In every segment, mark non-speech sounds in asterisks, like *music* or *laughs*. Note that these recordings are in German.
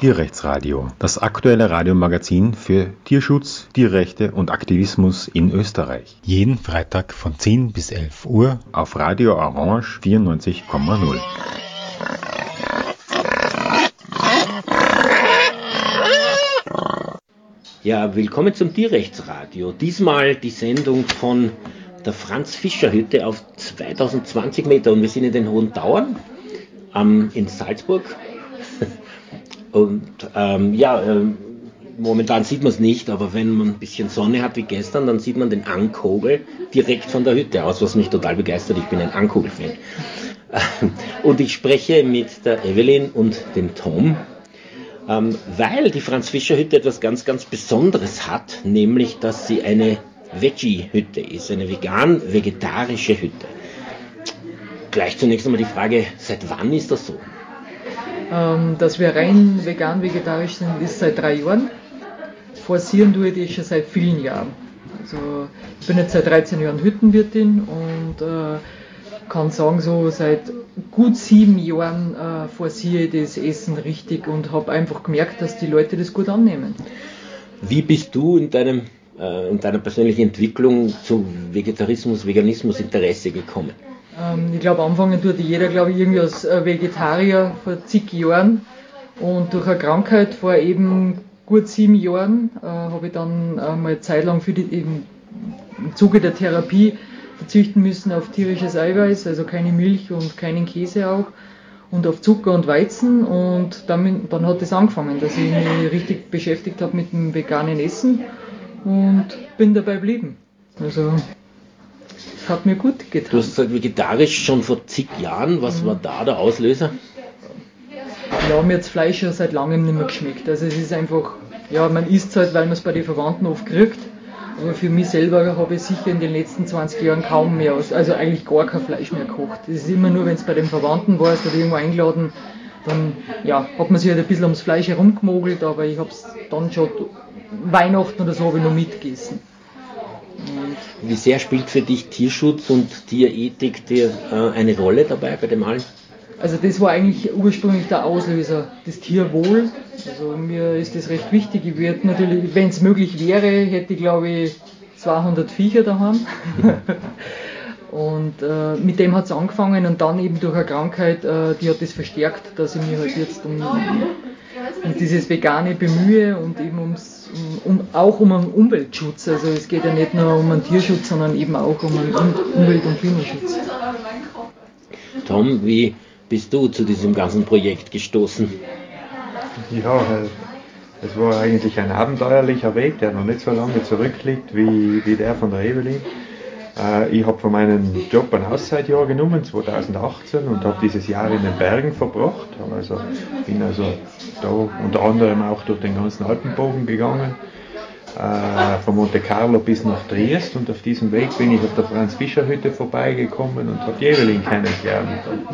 Tierrechtsradio, das aktuelle Radiomagazin für Tierschutz, Tierrechte und Aktivismus in Österreich. Jeden Freitag von 10 bis 11 Uhr auf Radio Orange 94,0. Ja, willkommen zum Tierrechtsradio. Diesmal die Sendung von der Franz Fischer Hütte auf 2020 Meter und wir sind in den Hohen Tauern ähm, in Salzburg und ähm, ja, ähm, momentan sieht man es nicht, aber wenn man ein bisschen Sonne hat wie gestern, dann sieht man den Ankogel direkt von der Hütte aus, was mich total begeistert. Ich bin ein Ankogel-Fan. *laughs* Und ich spreche mit der Evelyn und dem Tom, ähm, weil die Franz Fischer Hütte etwas ganz, ganz Besonderes hat, nämlich dass sie eine Veggie-Hütte ist, eine vegan-vegetarische Hütte. Gleich zunächst einmal die Frage, seit wann ist das so? Ähm, dass wir rein vegan-vegetarisch sind, ist seit drei Jahren. Forcieren tue ich das schon seit vielen Jahren. Also ich bin jetzt seit 13 Jahren Hüttenwirtin und äh, kann sagen, so seit gut sieben Jahren äh, forciere ich das Essen richtig und habe einfach gemerkt, dass die Leute das gut annehmen. Wie bist du in deinem äh, in deiner persönlichen Entwicklung zu Vegetarismus, Veganismus Interesse gekommen? Ähm, ich glaube, anfangen tut jeder, glaube ich, irgendwie als äh, Vegetarier vor zig Jahren. Und durch eine Krankheit vor eben gut sieben Jahren äh, habe ich dann äh, mal Zeit lang für die, eben im Zuge der Therapie verzichten müssen auf tierisches Eiweiß, also keine Milch und keinen Käse auch und auf Zucker und Weizen und dann, dann hat es angefangen, dass ich mich richtig beschäftigt habe mit dem veganen Essen und bin dabei geblieben. Also hat mir gut getan. Du hast gesagt, vegetarisch schon vor zig Jahren. Was mhm. war da der Auslöser? Ja, mir hat Fleisch ja seit langem nicht mehr geschmeckt. Also es ist einfach, ja, man isst halt, weil man es bei den Verwandten oft kriegt. Aber für mich selber habe ich sicher in den letzten 20 Jahren kaum mehr, also eigentlich gar kein Fleisch mehr gekocht. Es ist immer nur, wenn es bei den Verwandten war, ist oder irgendwo eingeladen, dann ja, hat man sich halt ein bisschen ums Fleisch herumgemogelt, aber ich habe es dann schon Weihnachten oder so habe ich noch mitgegessen. Wie sehr spielt für dich Tierschutz und Tierethik dir, äh, eine Rolle dabei bei dem allen? Also das war eigentlich ursprünglich der Auslöser, das Tierwohl. Also mir ist das recht wichtig. Ich würde natürlich, wenn es möglich wäre, hätte ich glaube ich 200 Viecher daheim. *laughs* und äh, mit dem hat es angefangen und dann eben durch eine Krankheit, äh, die hat das verstärkt, dass ich mich halt jetzt um, um dieses Vegane bemühe und eben ums um, auch um einen Umweltschutz. Also es geht ja nicht nur um einen Tierschutz, sondern eben auch um einen Umwelt- und Klimaschutz. Tom, wie bist du zu diesem ganzen Projekt gestoßen? Ja, es war eigentlich ein abenteuerlicher Weg, der noch nicht so lange zurückliegt wie, wie der von der Evelyn. Äh, ich habe von meinem Job ein Auszeitjahr genommen, 2018, und habe dieses Jahr in den Bergen verbracht. Also, bin also da unter anderem auch durch den ganzen Alpenbogen gegangen, äh, von Monte Carlo bis nach Triest. Und auf diesem Weg bin ich auf der Franz-Fischer-Hütte vorbeigekommen und habe Jevelin kennengelernt. Und,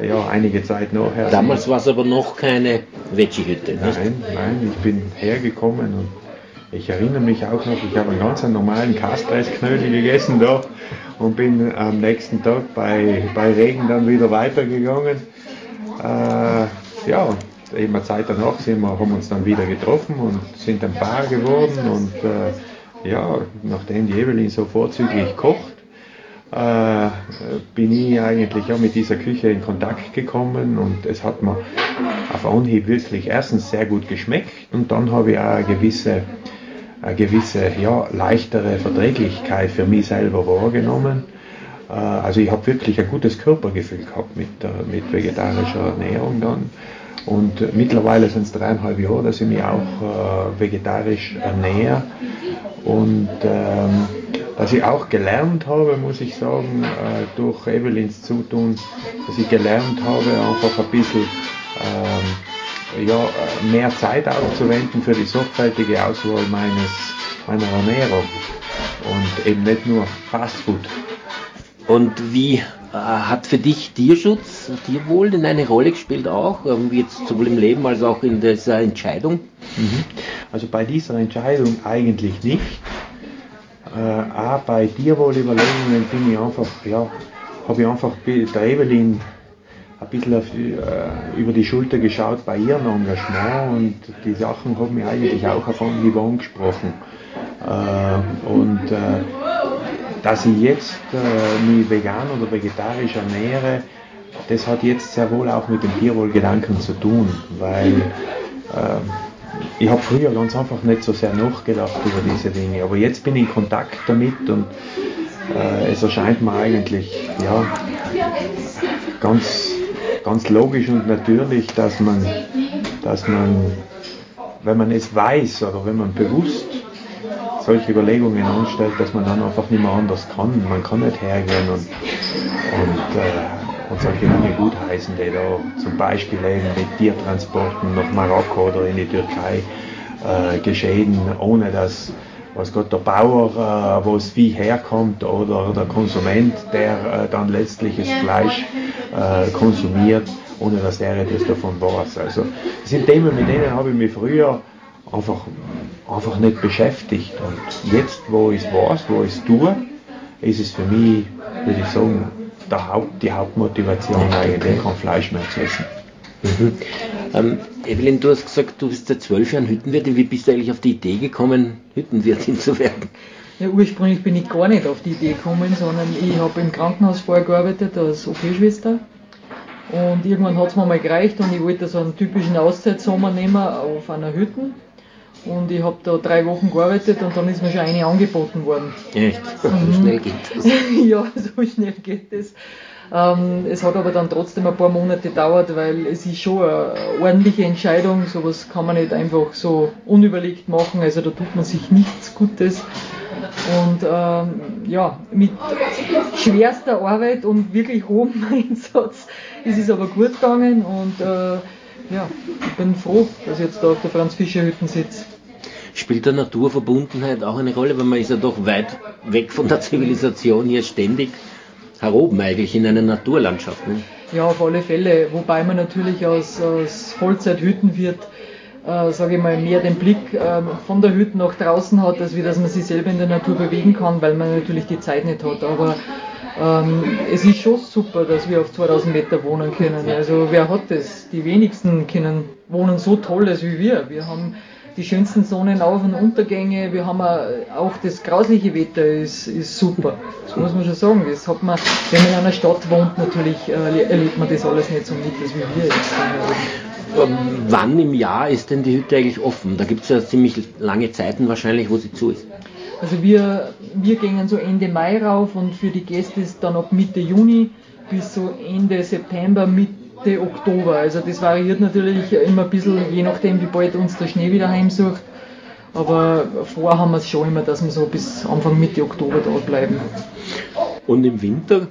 ja, einige Zeit nachher. Damals war es aber noch keine Veggie-Hütte, Nein, nein, ich bin hergekommen und ich erinnere mich auch noch, ich habe einen ganz normalen Kastreisknödel gegessen da und bin am nächsten Tag bei, bei Regen dann wieder weitergegangen. Äh, ja, eben eine Zeit danach sind wir, haben uns dann wieder getroffen und sind ein Paar geworden und äh, ja, nachdem die Evelyn so vorzüglich kocht, äh, bin ich eigentlich auch mit dieser Küche in Kontakt gekommen und es hat mir auf Anhieb wirklich erstens sehr gut geschmeckt und dann habe ich auch eine gewisse eine gewisse ja, leichtere Verträglichkeit für mich selber wahrgenommen. Äh, also ich habe wirklich ein gutes Körpergefühl gehabt mit, mit vegetarischer Ernährung dann. Und mittlerweile sind es dreieinhalb Jahre, dass ich mich auch äh, vegetarisch ernähre. Und ähm, dass ich auch gelernt habe, muss ich sagen, äh, durch Evelyns Zutun, dass ich gelernt habe, einfach ein bisschen ähm, ja, mehr Zeit aufzuwenden für die sorgfältige Auswahl meines, meiner Ernährung und eben nicht nur Fast Food. Und wie äh, hat für dich Tierschutz, Tierwohl denn eine Rolle gespielt auch, ähm, jetzt sowohl im Leben als auch in dieser Entscheidung? Mhm. Also bei dieser Entscheidung eigentlich nicht. Äh, auch bei Tierwohlüberlegungen bin ich einfach, ja, habe ich einfach der Evelyn ein bisschen auf, äh, über die Schulter geschaut bei ihrem Engagement und die Sachen haben mich eigentlich auch auf Anhieb angesprochen. Äh, und äh, dass ich jetzt äh, mich vegan oder vegetarisch ernähre, das hat jetzt sehr wohl auch mit dem Tierwohlgedanken zu tun, weil äh, ich habe früher ganz einfach nicht so sehr nachgedacht über diese Dinge, aber jetzt bin ich in Kontakt damit und äh, es erscheint mir eigentlich ja, ganz, ganz logisch und natürlich, dass man, dass man, wenn man es weiß oder wenn man bewusst solche Überlegungen anstellt, dass man dann einfach nicht mehr anders kann. Man kann nicht hergehen und, und, äh, und solche Dinge gutheißen, die da zum Beispiel eben mit Tiertransporten nach Marokko oder in die Türkei äh, geschehen, ohne dass was Gott der Bauer, äh, wo es Vieh herkommt oder der Konsument, der äh, dann letztlich das Fleisch äh, konsumiert, ohne dass er etwas davon weiß. Also das sind Themen, mit denen habe ich mich früher einfach, einfach nicht beschäftigt. Und jetzt, wo ich es weiß, wo ich es tue, ist es für mich, würde ich sagen, Haupt, die Hauptmotivation eigentlich, kein Fleisch mehr zu essen. Mhm. Ähm, Evelyn, du hast gesagt, du bist seit zwölf Jahren Hüttenwirtin. Wie bist du eigentlich auf die Idee gekommen, Hüttenwirtin zu werden? Ja, ursprünglich bin ich gar nicht auf die Idee gekommen, sondern ich habe im Krankenhaus vorher gearbeitet als OP-Schwester. Und irgendwann hat es mir mal gereicht und ich wollte so einen typischen Auszeitsommer nehmen auf einer Hütte. Und ich habe da drei Wochen gearbeitet und dann ist mir schon eine angeboten worden. Echt? So mhm. schnell geht das? *laughs* ja, so schnell geht das. Ähm, es hat aber dann trotzdem ein paar Monate gedauert, weil es ist schon eine ordentliche Entscheidung. Sowas kann man nicht einfach so unüberlegt machen. Also da tut man sich nichts Gutes. Und ähm, ja, mit schwerster Arbeit und wirklich hohem *laughs* Einsatz ist es aber gut gegangen und äh, ja, ich bin froh, dass ich jetzt da auf der Franz Fischer Hütten sitze. Spielt der Naturverbundenheit auch eine Rolle, weil man ist ja doch weit weg von der Zivilisation hier ständig heroben eigentlich in einer Naturlandschaft. Ne? Ja, auf alle Fälle. Wobei man natürlich als, als Vollzeithüttenwirt, äh, sage ich mal, mehr den Blick äh, von der Hütte nach draußen hat, als wie dass man sich selber in der Natur bewegen kann, weil man natürlich die Zeit nicht hat. Aber ähm, es ist schon super, dass wir auf 2000 Meter wohnen können. Also wer hat das? Die wenigsten können wohnen so tolles wie wir. Wir haben die schönsten Sonnenauf- und Untergänge. Wir haben auch das grausliche Wetter ist, ist super. Das muss man schon sagen. Das hat man, wenn man in einer Stadt wohnt, natürlich äh, erlebt man das alles nicht so mit, als wie wir jetzt. Ähm, wann im Jahr ist denn die Hütte eigentlich offen? Da gibt es ja ziemlich lange Zeiten wahrscheinlich, wo sie zu ist. Also wir, wir gehen so Ende Mai rauf und für die Gäste ist dann ab Mitte Juni bis so Ende September, Mitte Oktober. Also das variiert natürlich immer ein bisschen, je nachdem wie bald uns der Schnee wieder heimsucht. Aber vor haben wir es schon immer, dass wir so bis Anfang Mitte Oktober dort bleiben. Und im Winter?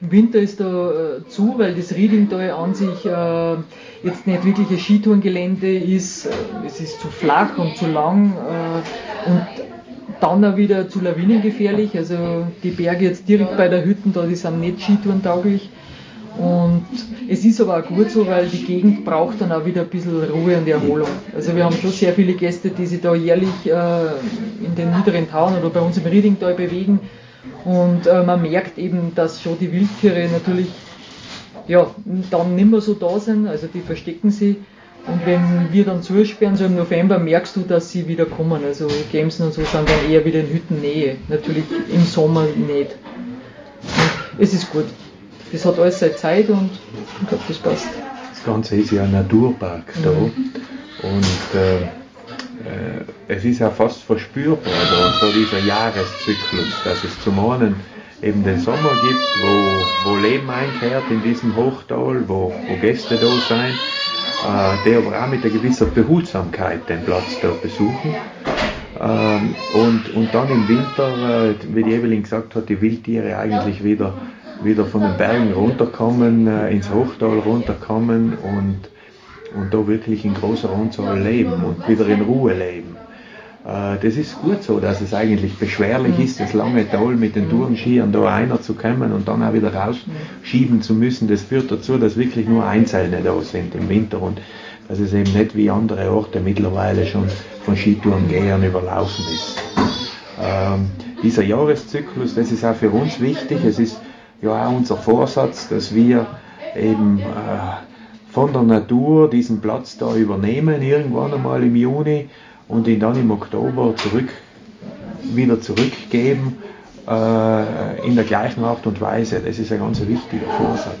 Im Winter ist da äh, zu, weil das Riedingtal an sich äh, jetzt nicht wirklich ein Skitourengelände ist. Äh, es ist zu flach und zu lang. Äh, und dann auch wieder zu Lawinen gefährlich. Also die Berge jetzt direkt bei der Hütten, da die sind nicht Skitouren tauglich. Und es ist aber auch gut so, weil die Gegend braucht dann auch wieder ein bisschen Ruhe und Erholung. Also wir haben schon sehr viele Gäste, die sich da jährlich äh, in den niederen Tauen oder bei uns im Riedingtal bewegen. Und äh, man merkt eben, dass schon die Wildtiere natürlich ja, dann nicht mehr so da sind, also die verstecken sie. Und wenn wir dann zusperren, so im November, merkst du, dass sie wieder kommen. Also Gamsen und so sind dann eher wieder in Hüttennähe. Natürlich im Sommer nicht. Und es ist gut. Das hat alles seine Zeit und ich glaube, das passt. Das Ganze ist ja ein Naturpark mhm. da. Und äh, äh, es ist ja fast verspürbar, da, so dieser Jahreszyklus, dass es zum einen eben den Sommer gibt, wo, wo Leben einkehrt in diesem Hochtal, wo, wo Gäste da sind äh, die aber auch mit einer gewissen Behutsamkeit den Platz da besuchen. Ähm, und, und dann im Winter, äh, wie die Evelyn gesagt hat, die Wildtiere eigentlich wieder, wieder von den Bergen runterkommen, äh, ins Hochtal runterkommen und, und da wirklich in großer Anzahl leben und wieder in Ruhe leben. Äh, das ist gut so, dass es eigentlich beschwerlich mhm. ist, das lange Tal mit den Tourenskiern da einer zu kommen und dann auch wieder rausschieben zu müssen. Das führt dazu, dass wirklich nur Einzelne da sind im Winter und dass es eben nicht wie andere Orte mittlerweile schon von Skitourengehern überlaufen ist. Ähm, dieser Jahreszyklus, das ist auch für uns wichtig. Es ist ja auch unser Vorsatz, dass wir eben äh, von der Natur diesen Platz da übernehmen, irgendwann einmal im Juni und ihn dann im Oktober zurück, wieder zurückgeben äh, in der gleichen Art und Weise. Das ist ein ganz wichtiger Vorsatz.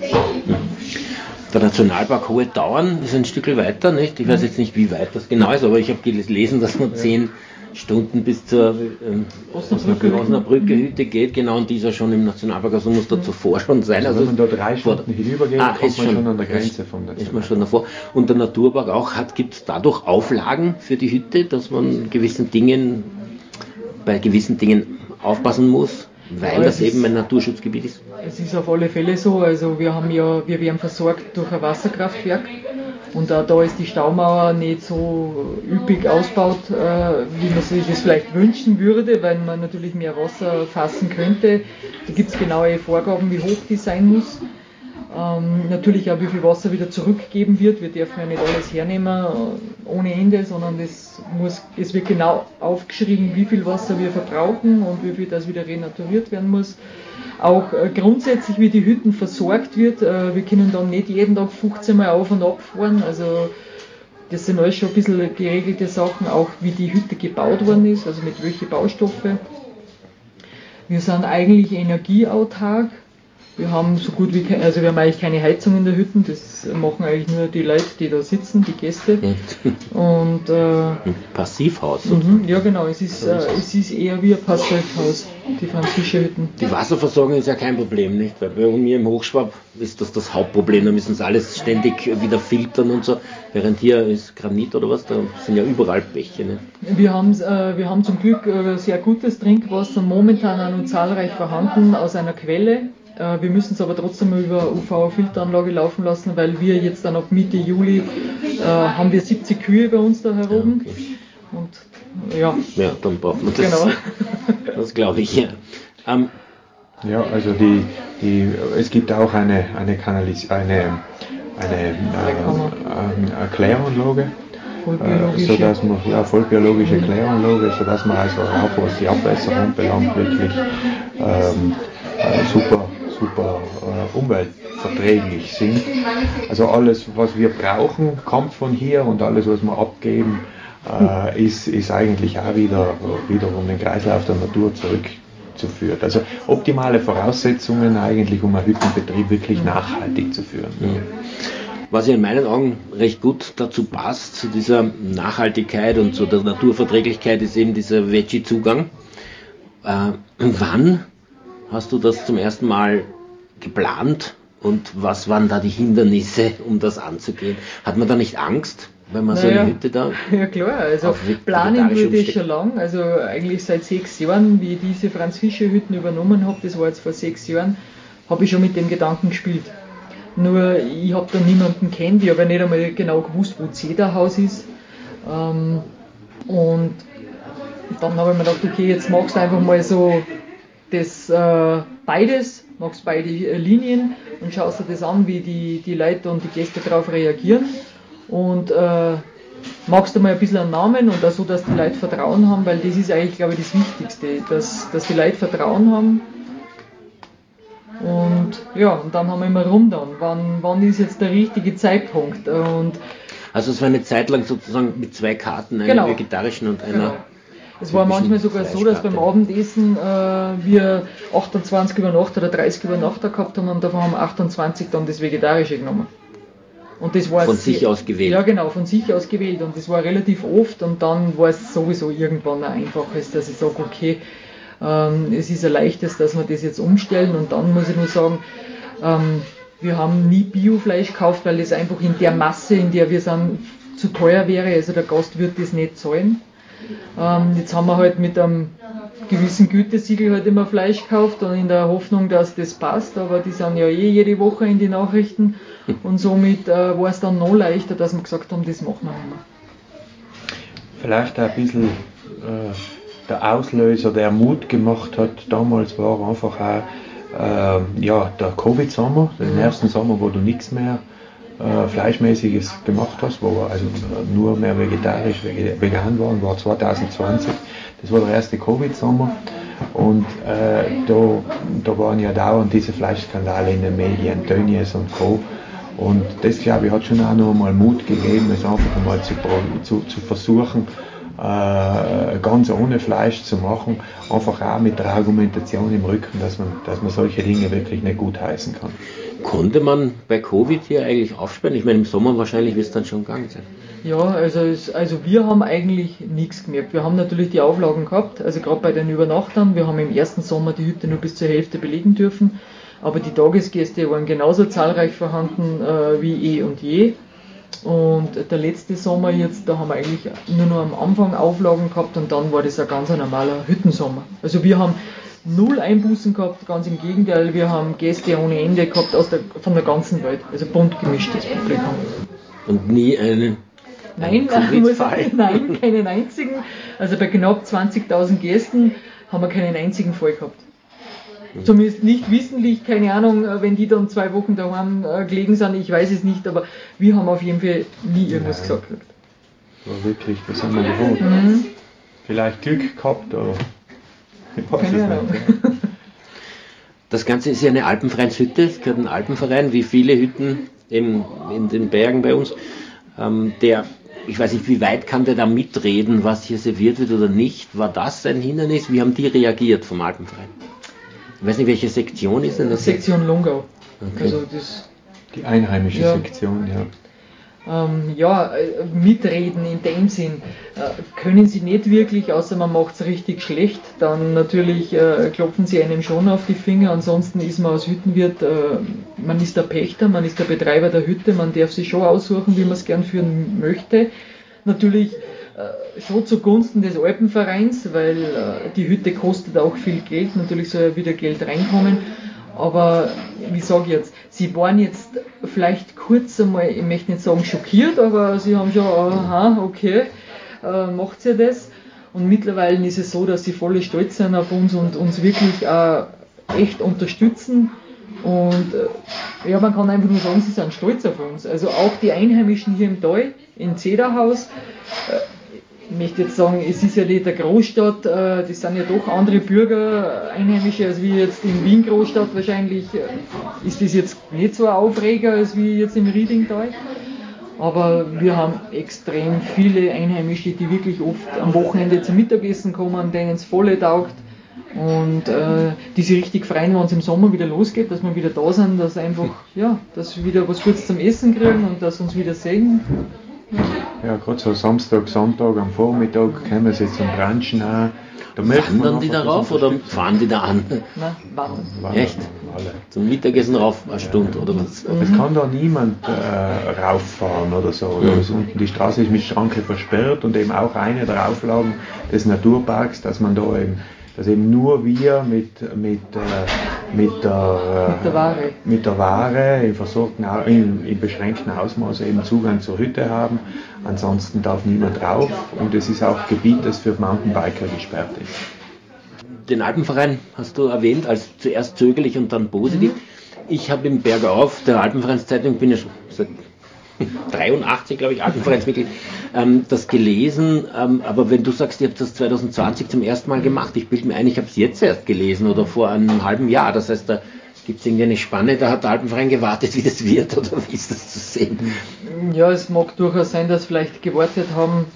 Der Nationalpark Hohe Tauern ist ein Stück weiter, nicht? Ich weiß jetzt nicht, wie weit das genau ist, aber ich habe gelesen, dass man zehn Stunden bis zur ähm, Osnabrücke, Osnabrücke Hütte geht, genau, und dieser schon im Nationalpark, also muss da zuvor schon sein. Also, wenn man da drei Stunden hinübergeht, ah, kommt man schon, schon an der Grenze von der Ist man schon davor. Und der Naturpark auch hat, gibt es dadurch Auflagen für die Hütte, dass man gewissen Dingen, bei gewissen Dingen aufpassen muss? weil ja, das eben ein Naturschutzgebiet ist? Es ist auf alle Fälle so. Also wir haben ja, wir werden versorgt durch ein Wasserkraftwerk und auch da ist die Staumauer nicht so üppig ausgebaut, äh, wie man sich das vielleicht wünschen würde, weil man natürlich mehr Wasser fassen könnte. Da gibt es genaue Vorgaben, wie hoch die sein muss. Ähm, natürlich auch, wie viel Wasser wieder zurückgeben wird. Wir dürfen ja nicht alles hernehmen äh, ohne Ende, sondern das muss, es wird genau aufgeschrieben, wie viel Wasser wir verbrauchen und wie viel das wieder renaturiert werden muss. Auch äh, grundsätzlich, wie die Hütten versorgt wird. Äh, wir können dann nicht jeden Tag 15 Mal auf und ab fahren. Also das sind alles schon ein bisschen geregelte Sachen, auch wie die Hütte gebaut worden ist, also mit welchen Baustoffe. Wir sind eigentlich energieautark. Wir haben so gut wie keine, also wir haben eigentlich keine Heizung in der Hütte, das machen eigentlich nur die Leute, die da sitzen, die Gäste. Und äh, Passivhaus. Mhm, ja genau, es ist, äh, es ist eher wie ein Passivhaus, die französische Hütten. Die Wasserversorgung ist ja kein Problem, nicht? Weil bei mir im Hochschwab ist das das Hauptproblem, da müssen sie alles ständig wieder filtern und so, während hier ist Granit oder was, da sind ja überall Bäche. Nicht? Wir, haben, äh, wir haben zum Glück äh, sehr gutes Trinkwasser momentan an und zahlreich vorhanden aus einer Quelle wir müssen es aber trotzdem über UV-Filteranlage laufen lassen, weil wir jetzt dann ab Mitte Juli äh, haben wir 70 Kühe bei uns da heroben. Ja, okay. Und ja. Ja, dann braucht man das. Genau. *laughs* Das glaube ich, ja. Ähm, ja, also die, die, es gibt auch eine, eine, Kanalis eine, eine äh, Kläranlage, äh, sodass man, ja, vollbiologische. Kläranlage, sodass man also auch was die Abwässerung belangt, wirklich ähm, äh, super super äh, umweltverträglich sind. Also alles, was wir brauchen, kommt von hier und alles, was wir abgeben, äh, ist, ist eigentlich auch wieder wiederum den Kreislauf der Natur zurückzuführen. Also optimale Voraussetzungen eigentlich, um einen Hüttenbetrieb wirklich nachhaltig zu führen. Ja. Was in meinen Augen recht gut dazu passt, zu dieser Nachhaltigkeit und zu der Naturverträglichkeit, ist eben dieser Veggie-Zugang. Äh, wann hast du das zum ersten Mal geplant und was waren da die Hindernisse, um das anzugehen? Hat man da nicht Angst? wenn man naja, so eine Hütte da. *laughs* Ja klar, also planen würde ich schon lang, also eigentlich seit sechs Jahren, wie ich diese Franz Fischer Hütten übernommen habe, das war jetzt vor sechs Jahren, habe ich schon mit dem Gedanken gespielt. Nur ich habe da niemanden kennt, ich habe ja nicht einmal genau gewusst, wo Zederhaus ist. Ähm, und dann habe ich mir gedacht, okay, jetzt machst du einfach mal so das äh, beides, machst beide äh, Linien und schaust dir das an, wie die, die Leute und die Gäste darauf reagieren und äh, machst du mal ein bisschen einen Namen und auch so, dass die Leute Vertrauen haben, weil das ist eigentlich, glaube ich, das Wichtigste, dass, dass die Leute Vertrauen haben. Und ja, und dann haben wir immer rum dann, wann, wann ist jetzt der richtige Zeitpunkt. Und also es war eine Zeit lang sozusagen mit zwei Karten, einer genau. vegetarischen und einer genau. Es war manchmal sogar so, dass beim Abendessen äh, wir 28 über Nacht oder 30 über Nacht gehabt haben und davon haben 28 dann das Vegetarische genommen. Und das war von sich aus gewählt. Ja, genau, von sich aus gewählt. Und das war relativ oft und dann war es sowieso irgendwann ein einfaches, dass ich sage, okay, ähm, es ist ein leichtes, dass wir das jetzt umstellen. Und dann muss ich nur sagen, ähm, wir haben nie Biofleisch gekauft, weil es einfach in der Masse, in der wir sind, zu teuer wäre. Also der Gast wird das nicht zahlen. Ähm, jetzt haben wir halt mit einem gewissen Gütesiegel halt immer Fleisch gekauft und in der Hoffnung, dass das passt, aber die sind ja eh jede Woche in die Nachrichten und somit äh, war es dann noch leichter, dass wir gesagt haben, das machen wir nicht mehr. Vielleicht auch ein bisschen äh, der Auslöser, der Mut gemacht hat, damals war einfach auch äh, ja, der Covid-Sommer, den mhm. ersten Sommer, wo du nichts mehr äh, Fleischmäßiges gemacht hast, wo wir also nur mehr vegetarisch, vegan waren, war 2020. Das war der erste Covid-Sommer. Und äh, da, da waren ja dauernd diese Fleischskandale in den Medien, Tönnies und Co. Und das, glaube ich, hat schon auch noch mal Mut gegeben, es einfach einmal zu, zu, zu versuchen, äh, ganz ohne Fleisch zu machen, einfach auch mit der Argumentation im Rücken, dass man, dass man solche Dinge wirklich nicht gut heißen kann. Konnte man bei Covid hier eigentlich aufsperren? Ich meine, im Sommer wahrscheinlich wird es dann schon gegangen sein. Ja, also, es, also wir haben eigentlich nichts gemerkt. Wir haben natürlich die Auflagen gehabt, also gerade bei den Übernachtern. Wir haben im ersten Sommer die Hütte nur bis zur Hälfte belegen dürfen, aber die Tagesgäste waren genauso zahlreich vorhanden äh, wie eh und je. Und der letzte Sommer jetzt, da haben wir eigentlich nur noch am Anfang Auflagen gehabt und dann war das ein ganz normaler Hüttensommer. Also wir haben null Einbußen gehabt, ganz im Gegenteil, wir haben Gäste ohne Ende gehabt aus der, von der ganzen Welt, also bunt gemischtes Publikum. Und nie einen Nein, *laughs* muss, nein, keinen einzigen. Also bei knapp 20.000 Gästen haben wir keinen einzigen Fall gehabt. Zumindest nicht wissentlich, keine Ahnung, äh, wenn die dann zwei Wochen daheim äh, gelegen sind, ich weiß es nicht, aber wir haben auf jeden Fall nie irgendwas Nein. gesagt. War wirklich, das haben wir gewohnt. Mhm. Vielleicht Glück gehabt, aber keine Ahnung. Das Ganze ist ja eine Alpenvereinshütte, es gehört ein Alpenverein, wie viele Hütten in, in den Bergen bei uns. Ähm, der, ich weiß nicht, wie weit kann der da mitreden, was hier serviert wird oder nicht? War das ein Hindernis? Wie haben die reagiert vom Alpenverein? Ich weiß nicht, welche Sektion ist denn das? Sektion Lungau. Okay. Also das, die einheimische ja. Sektion, ja. Ähm, ja, äh, mitreden in dem Sinn äh, können sie nicht wirklich, außer man macht es richtig schlecht. Dann natürlich äh, klopfen sie einem schon auf die Finger. Ansonsten ist man als Hüttenwirt, äh, man ist der Pächter, man ist der Betreiber der Hütte, man darf sich schon aussuchen, wie man es gern führen möchte. Natürlich äh, schon zugunsten des Alpenvereins, weil äh, die Hütte kostet auch viel Geld, natürlich soll ja wieder Geld reinkommen. Aber wie sage ich jetzt, sie waren jetzt vielleicht kurz einmal, ich möchte nicht sagen schockiert, aber sie haben schon, aha, okay, äh, macht sie das. Und mittlerweile ist es so, dass sie voll stolz sind auf uns und uns wirklich äh, echt unterstützen. Und äh, ja, man kann einfach nur sagen, sie sind stolz auf uns. Also auch die Einheimischen hier im Tal, in Zederhaus, äh, ich möchte jetzt sagen, es ist ja nicht eine Großstadt, äh, das sind ja doch andere Bürger, Einheimische, als wie jetzt in Wien Großstadt wahrscheinlich. Ist das jetzt nicht so ein Aufreger als wie jetzt im Riedingtal. Aber wir haben extrem viele Einheimische, die wirklich oft am Wochenende zum Mittagessen kommen, denen es volle taugt und äh, die sich richtig freuen, wenn es im Sommer wieder losgeht, dass wir wieder da sind, dass einfach, ja, dass wir wieder was Gutes zum Essen kriegen und dass uns wieder sehen. Ja, gerade so Samstag, Sonntag am Vormittag kommen sie zum Branchen an. Da Wandern die darauf oder fahren die da an? Nein, wandern. Echt? Alle. Zum Mittagessen rauf eine Stunde ja. oder was? Es kann da niemand äh, rauffahren oder so. Mhm. Also unten die Straße ist mit Schranke versperrt und eben auch eine der Auflagen des Naturparks, dass man da eben dass eben nur wir mit, mit, äh, mit, der, mit, der Ware. mit der Ware in, versorgten, in, in beschränkten Ausmaß eben Zugang zur Hütte haben. Ansonsten darf niemand drauf und es ist auch Gebiet, das für Mountainbiker gesperrt ist. Den Alpenverein hast du erwähnt als zuerst zögerlich und dann positiv. Mhm. Ich habe im Bergauf der Alpenvereinszeitung, bin ja schon seit 83, glaube ich, Alpenvereinsmitglied, ähm, das gelesen. Ähm, aber wenn du sagst, ihr habt das 2020 zum ersten Mal gemacht, ich bilde mir ein, ich habe es jetzt erst gelesen oder vor einem halben Jahr. Das heißt, da gibt es irgendwie eine Spanne, da hat der Alpenverein gewartet, *laughs* wie das wird oder wie ist das zu sehen? Ja, es mag durchaus sein, dass vielleicht gewartet haben.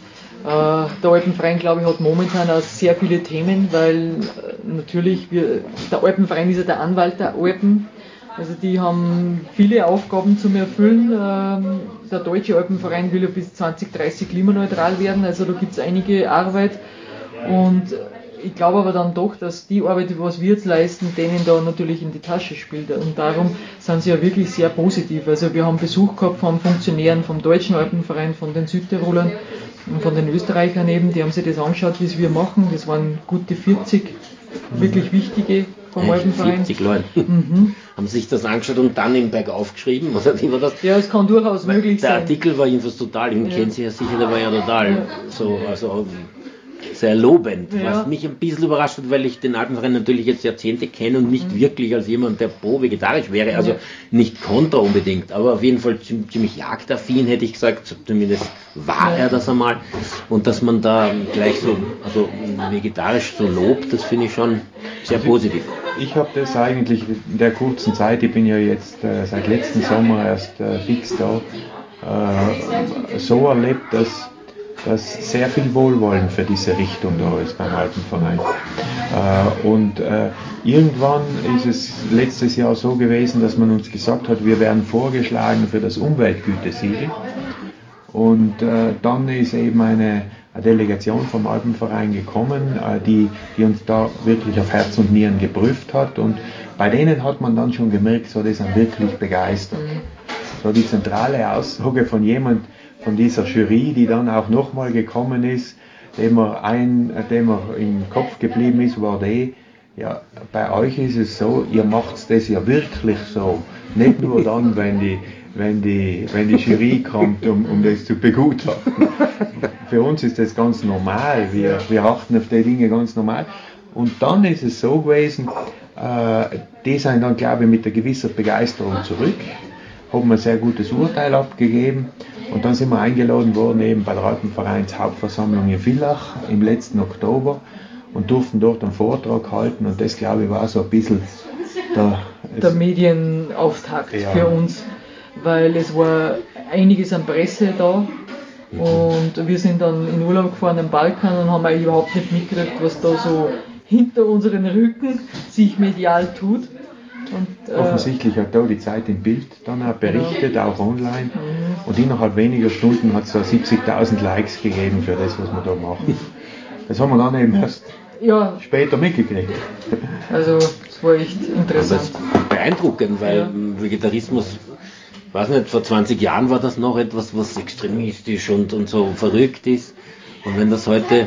Äh, der Alpenverein, glaube ich, hat momentan auch sehr viele Themen, weil äh, natürlich wir, der Alpenverein ist ja der Anwalt der Alpen also die haben viele Aufgaben zu erfüllen. Ähm, der Deutsche Alpenverein will ja bis 2030 klimaneutral werden, also da gibt es einige Arbeit. Und ich glaube aber dann doch, dass die Arbeit, was wir jetzt leisten, denen da natürlich in die Tasche spielt. Und darum sind sie ja wirklich sehr positiv. Also wir haben Besuch gehabt von Funktionären vom Deutschen Alpenverein, von den Südtirolern und von den Österreichern eben, die haben sich das angeschaut, wie es wir machen. Das waren gute 40 wirklich wichtige vom Alpenverein. 40 Leute. Mhm. Haben sich das angeschaut und dann im Berg aufgeschrieben, oder wie war das? Ja, es kann durchaus Weil möglich der sein. Der Artikel war jedenfalls total, den ja. kennen Sie ja sicher, der war ja total so, also sehr lobend, Ja. was mich ein bisschen überrascht hat, weil ich den Alpenverein natürlich jetzt Jahrzehnte kenne und nicht wirklich als jemand, der pro-vegetarisch wäre, also Ja. nicht kontra unbedingt, aber auf jeden Fall ziem- ziemlich jagdaffin, hätte ich gesagt, zumindest war Ja. er das einmal und dass man da gleich so, also vegetarisch so lobt, das finde ich schon sehr positiv. Ich habe das eigentlich in der kurzen Zeit, ich bin ja jetzt äh, seit letzten Sommer erst äh, fix da, äh, so erlebt, dass, dass sehr viel Wohlwollen für diese Richtung da ist beim Alpenverein. Äh, und äh, irgendwann ist es letztes Jahr so gewesen, dass man uns gesagt hat, wir werden vorgeschlagen für das Umweltgütesiegel. Und äh, dann ist eben eine, Delegation vom Alpenverein gekommen, äh, die, die uns da wirklich auf Herz und Nieren geprüft hat. Und bei denen hat man dann schon gemerkt, so, die sind wirklich begeistert. So die zentrale Aussage von jemand von dieser Jury, die dann auch nochmal gekommen ist, dem er, ein, dem er im Kopf geblieben ist, war die, ja, bei euch ist es so, ihr macht das ja wirklich so. Nicht nur dann, wenn die, wenn die, wenn die Jury kommt, um, um das zu begutachten. Für uns ist das ganz normal. Wir, wir achten auf die Dinge ganz normal. Und dann ist es so gewesen, äh, die sind dann, glaube ich, mit einer gewissen Begeisterung zurück, haben ein sehr gutes Urteil abgegeben und dann sind wir eingeladen worden eben bei der Alpenvereinshauptversammlung in Villach im letzten Oktober und durften dort einen Vortrag halten und das, glaube ich, war so ein bisschen der, der Medienauftakt Ja. für uns, weil es war einiges an Presse da und wir sind dann in Urlaub gefahren am Balkan und haben eigentlich überhaupt nicht mitgekriegt, was da so hinter unseren Rücken sich medial tut. Und, äh, Offensichtlich hat da die Zeit im Bild dann auch berichtet, auch online. Und innerhalb weniger Stunden hat es da 70.000 Likes gegeben für das, was wir da machen. Das haben wir dann eben erst ja, später mitgekriegt. also es war echt Das interessant. ist beeindruckend, weil Ja. Vegetarismus, weiß nicht, vor 20 Jahren war das noch etwas, was extremistisch und, und so verrückt ist. Und wenn das heute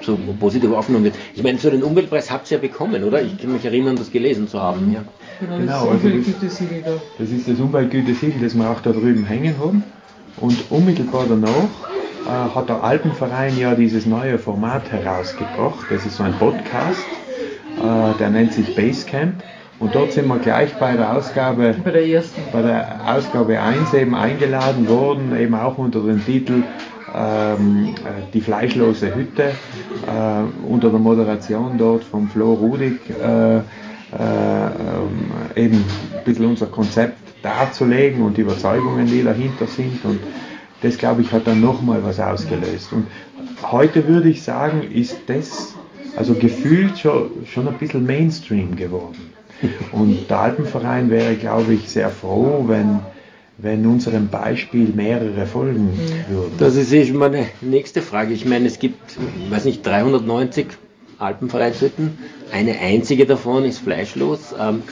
so positiv aufgenommen wird. Ich meine, so den Umweltpreis habt ihr ja bekommen, oder? Ich kann mich erinnern, das gelesen zu haben. Ja. Genau, Genau, das also das-. Das ist das Umweltgütesiegel, das wir auch da drüben hängen haben. Und unmittelbar danach äh, hat der Alpenverein ja dieses neue Format herausgebracht. Das ist so ein Podcast, äh, der nennt sich Basecamp. Und dort sind wir gleich bei der Ausgabe Bei der ersten. bei der Ausgabe 1 eben eingeladen worden, eben auch unter dem Titel ähm, äh, Die fleischlose Hütte, äh, unter der Moderation dort von Flo Rudig, äh, äh, ähm, eben ein bisschen unser Konzept darzulegen und die Überzeugungen, die dahinter sind. Und das, glaube ich, hat dann nochmal was ausgelöst. Und heute würde ich sagen, ist das also gefühlt schon, schon ein bisschen Mainstream geworden. Und der Alpenverein wäre, glaube ich, sehr froh, wenn, wenn unserem Beispiel mehrere folgen würden. Das ist eh meine nächste Frage. Ich meine, es gibt, weiß nicht, 390 Alpenvereinshütten. Eine einzige davon ist fleischlos. Ähm,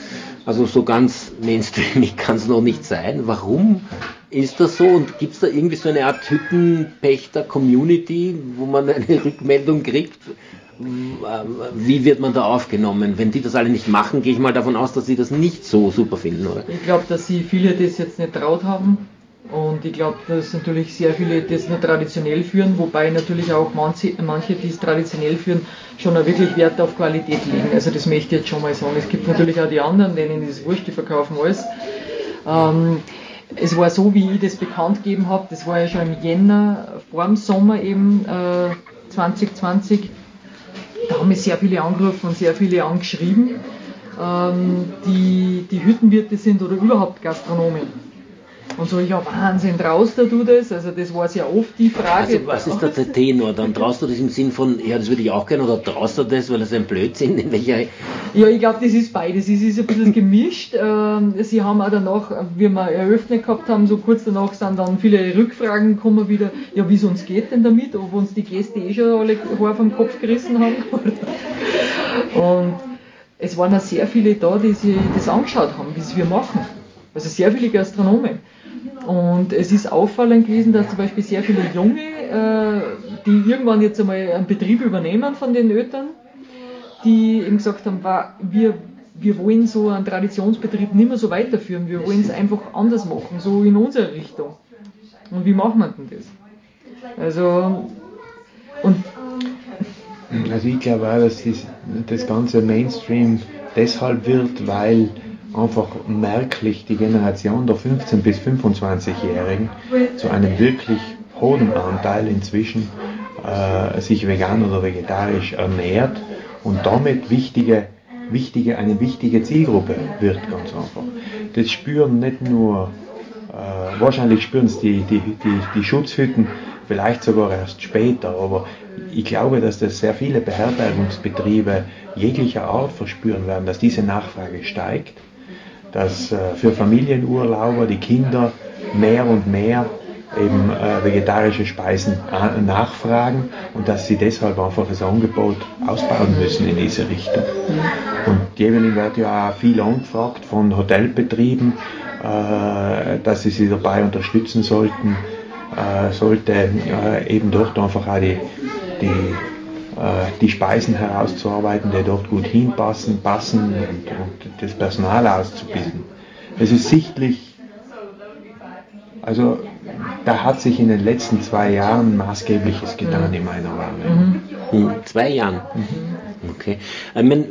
also so ganz mainstreamig *laughs* kann es noch nicht sein. Warum ist das so? Und gibt es da irgendwie so eine Art Hüttenpächter-Community, wo man eine *laughs* Rückmeldung kriegt? Wie wird man da aufgenommen? Wenn die das alle nicht machen, gehe ich mal davon aus, dass sie das nicht so super finden, oder? Ich glaube, dass sie viele das jetzt nicht traut haben. Und ich glaube, dass natürlich sehr viele das nur traditionell führen, wobei natürlich auch manche, manche, die es traditionell führen, schon auch wirklich Wert auf Qualität legen. Also das möchte ich jetzt schon mal sagen. Es gibt natürlich auch die anderen, denen ist wurscht, die verkaufen alles. Ähm, es war so, wie ich das bekannt gegeben habe, das war ja schon im Jänner, vor dem Sommer eben äh, 2020, da haben mich sehr viele angerufen und sehr viele angeschrieben, ähm, die, die Hüttenwirte sind oder überhaupt Gastronomen. Und so, ja, Wahnsinn, traust du das? Also, das war sehr oft die Frage. Also was ist da der Tenor? Dann traust du das im Sinn von, ja, das würde ich auch gerne, oder traust du das, weil das ein Blödsinn, in welcher... Ja, ich glaube, das ist beides. Es ist ein bisschen gemischt. Ähm, Sie haben auch danach, wie wir eröffnet gehabt haben, so kurz danach sind dann viele Rückfragen gekommen wieder, ja, wie es uns geht denn damit, ob uns die Gäste eh schon alle Haare vom Kopf gerissen haben. *laughs* Und es waren auch sehr viele da, die sich das angeschaut haben, wie es wir machen. Also sehr viele Gastronomen. Und es ist auffallend gewesen, dass zum Beispiel sehr viele Junge, äh, die irgendwann jetzt einmal einen Betrieb übernehmen von den Eltern, die eben gesagt haben, "Wa, wir, wir wollen so einen Traditionsbetrieb nicht mehr so weiterführen, wir wollen es einfach anders machen, so in unsere Richtung. Und wie machen wir denn das? Also, und Also ich glaube auch, dass das, das ganze Mainstream deshalb wird, weil einfach merklich die Generation der 15- bis 25-Jährigen zu einem wirklich hohen Anteil inzwischen äh, sich vegan oder vegetarisch ernährt und damit wichtige, wichtige, eine wichtige Zielgruppe wird ganz einfach. Das spüren nicht nur, äh, wahrscheinlich spüren es die, die, die, die Schutzhütten, vielleicht sogar erst später, aber ich glaube, dass das sehr viele Beherbergungsbetriebe jeglicher Art verspüren werden, dass diese Nachfrage steigt, dass äh, für Familienurlauber die Kinder mehr und mehr eben äh, vegetarische Speisen nachfragen und dass sie deshalb einfach das Angebot ausbauen müssen in diese Richtung. Und Jeveling wird ja auch viel angefragt von Hotelbetrieben, äh, dass sie sie dabei unterstützen sollten, sollte eben dort einfach auch die, die, die Speisen herauszuarbeiten, die dort gut hinpassen, passen und, und das Personal auszubilden. Es ist sichtlich, also da hat sich in den letzten zwei Jahren maßgebliches getan in meiner Wahrnehmung. Mhm. Zwei Jahren. Mhm. Okay. Ich meine,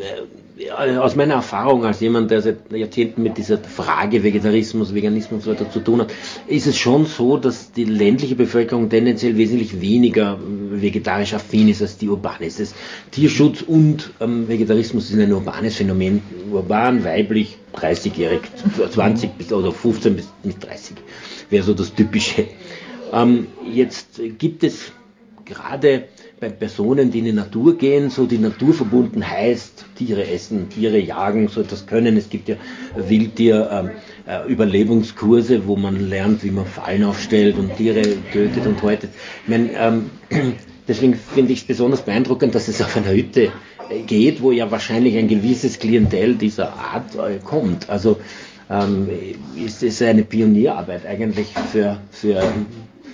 aus meiner Erfahrung als jemand, der seit Jahrzehnten mit dieser Frage Vegetarismus, Veganismus und so weiter zu tun hat, ist es schon so, dass die ländliche Bevölkerung tendenziell wesentlich weniger vegetarisch affin ist als die urbane. Ist Tierschutz und ähm, Vegetarismus ist ein urbanes Phänomen. Urban, weiblich, 30-jährig, 20 bis oder 15 bis 30 wäre so das Typische. Ähm, jetzt gibt es gerade bei Personen, die in die Natur gehen, so die Naturverbunden heißt, Tiere essen, Tiere jagen, so etwas können. Es gibt ja Wildtier-Überlebungskurse, ähm, äh, wo man lernt, wie man Fallen aufstellt und Tiere tötet und häutet. Ich mein, ähm, *clears throat* deswegen finde ich es besonders beeindruckend, dass es auf einer Hütte äh, geht, wo ja wahrscheinlich ein gewisses Klientel dieser Art äh, kommt. Also ähm, ist es eine Pionierarbeit eigentlich für, für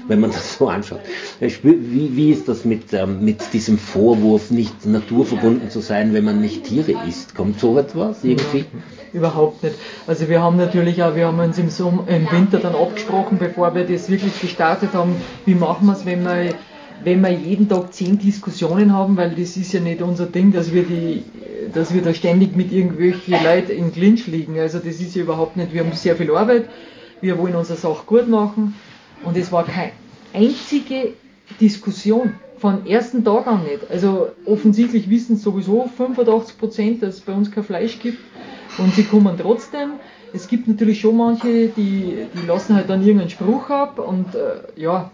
wenn man *laughs* das so anschaut. Wie, wie ist das mit, ähm, mit diesem Vorwurf, nicht naturverbunden zu sein, wenn man nicht Tiere isst? Kommt so etwas irgendwie? Überhaupt nicht. Also wir haben natürlich auch, wir haben uns im, Sommer, im Winter dann abgesprochen, bevor wir das wirklich gestartet haben, wie machen wir es, wenn wir wenn wir jeden Tag zehn Diskussionen haben, weil das ist ja nicht unser Ding, dass wir die, dass wir da ständig mit irgendwelchen Leuten in Clinch liegen. Also das ist ja überhaupt nicht, wir haben sehr viel Arbeit, wir wollen unsere Sache gut machen und es war keine einzige Diskussion von ersten Tag an nicht. Also offensichtlich wissen sowieso 85 Prozent, dass es bei uns kein Fleisch gibt und sie kommen trotzdem. Es gibt natürlich schon manche, die, die lassen halt dann irgendeinen Spruch ab und äh, ja,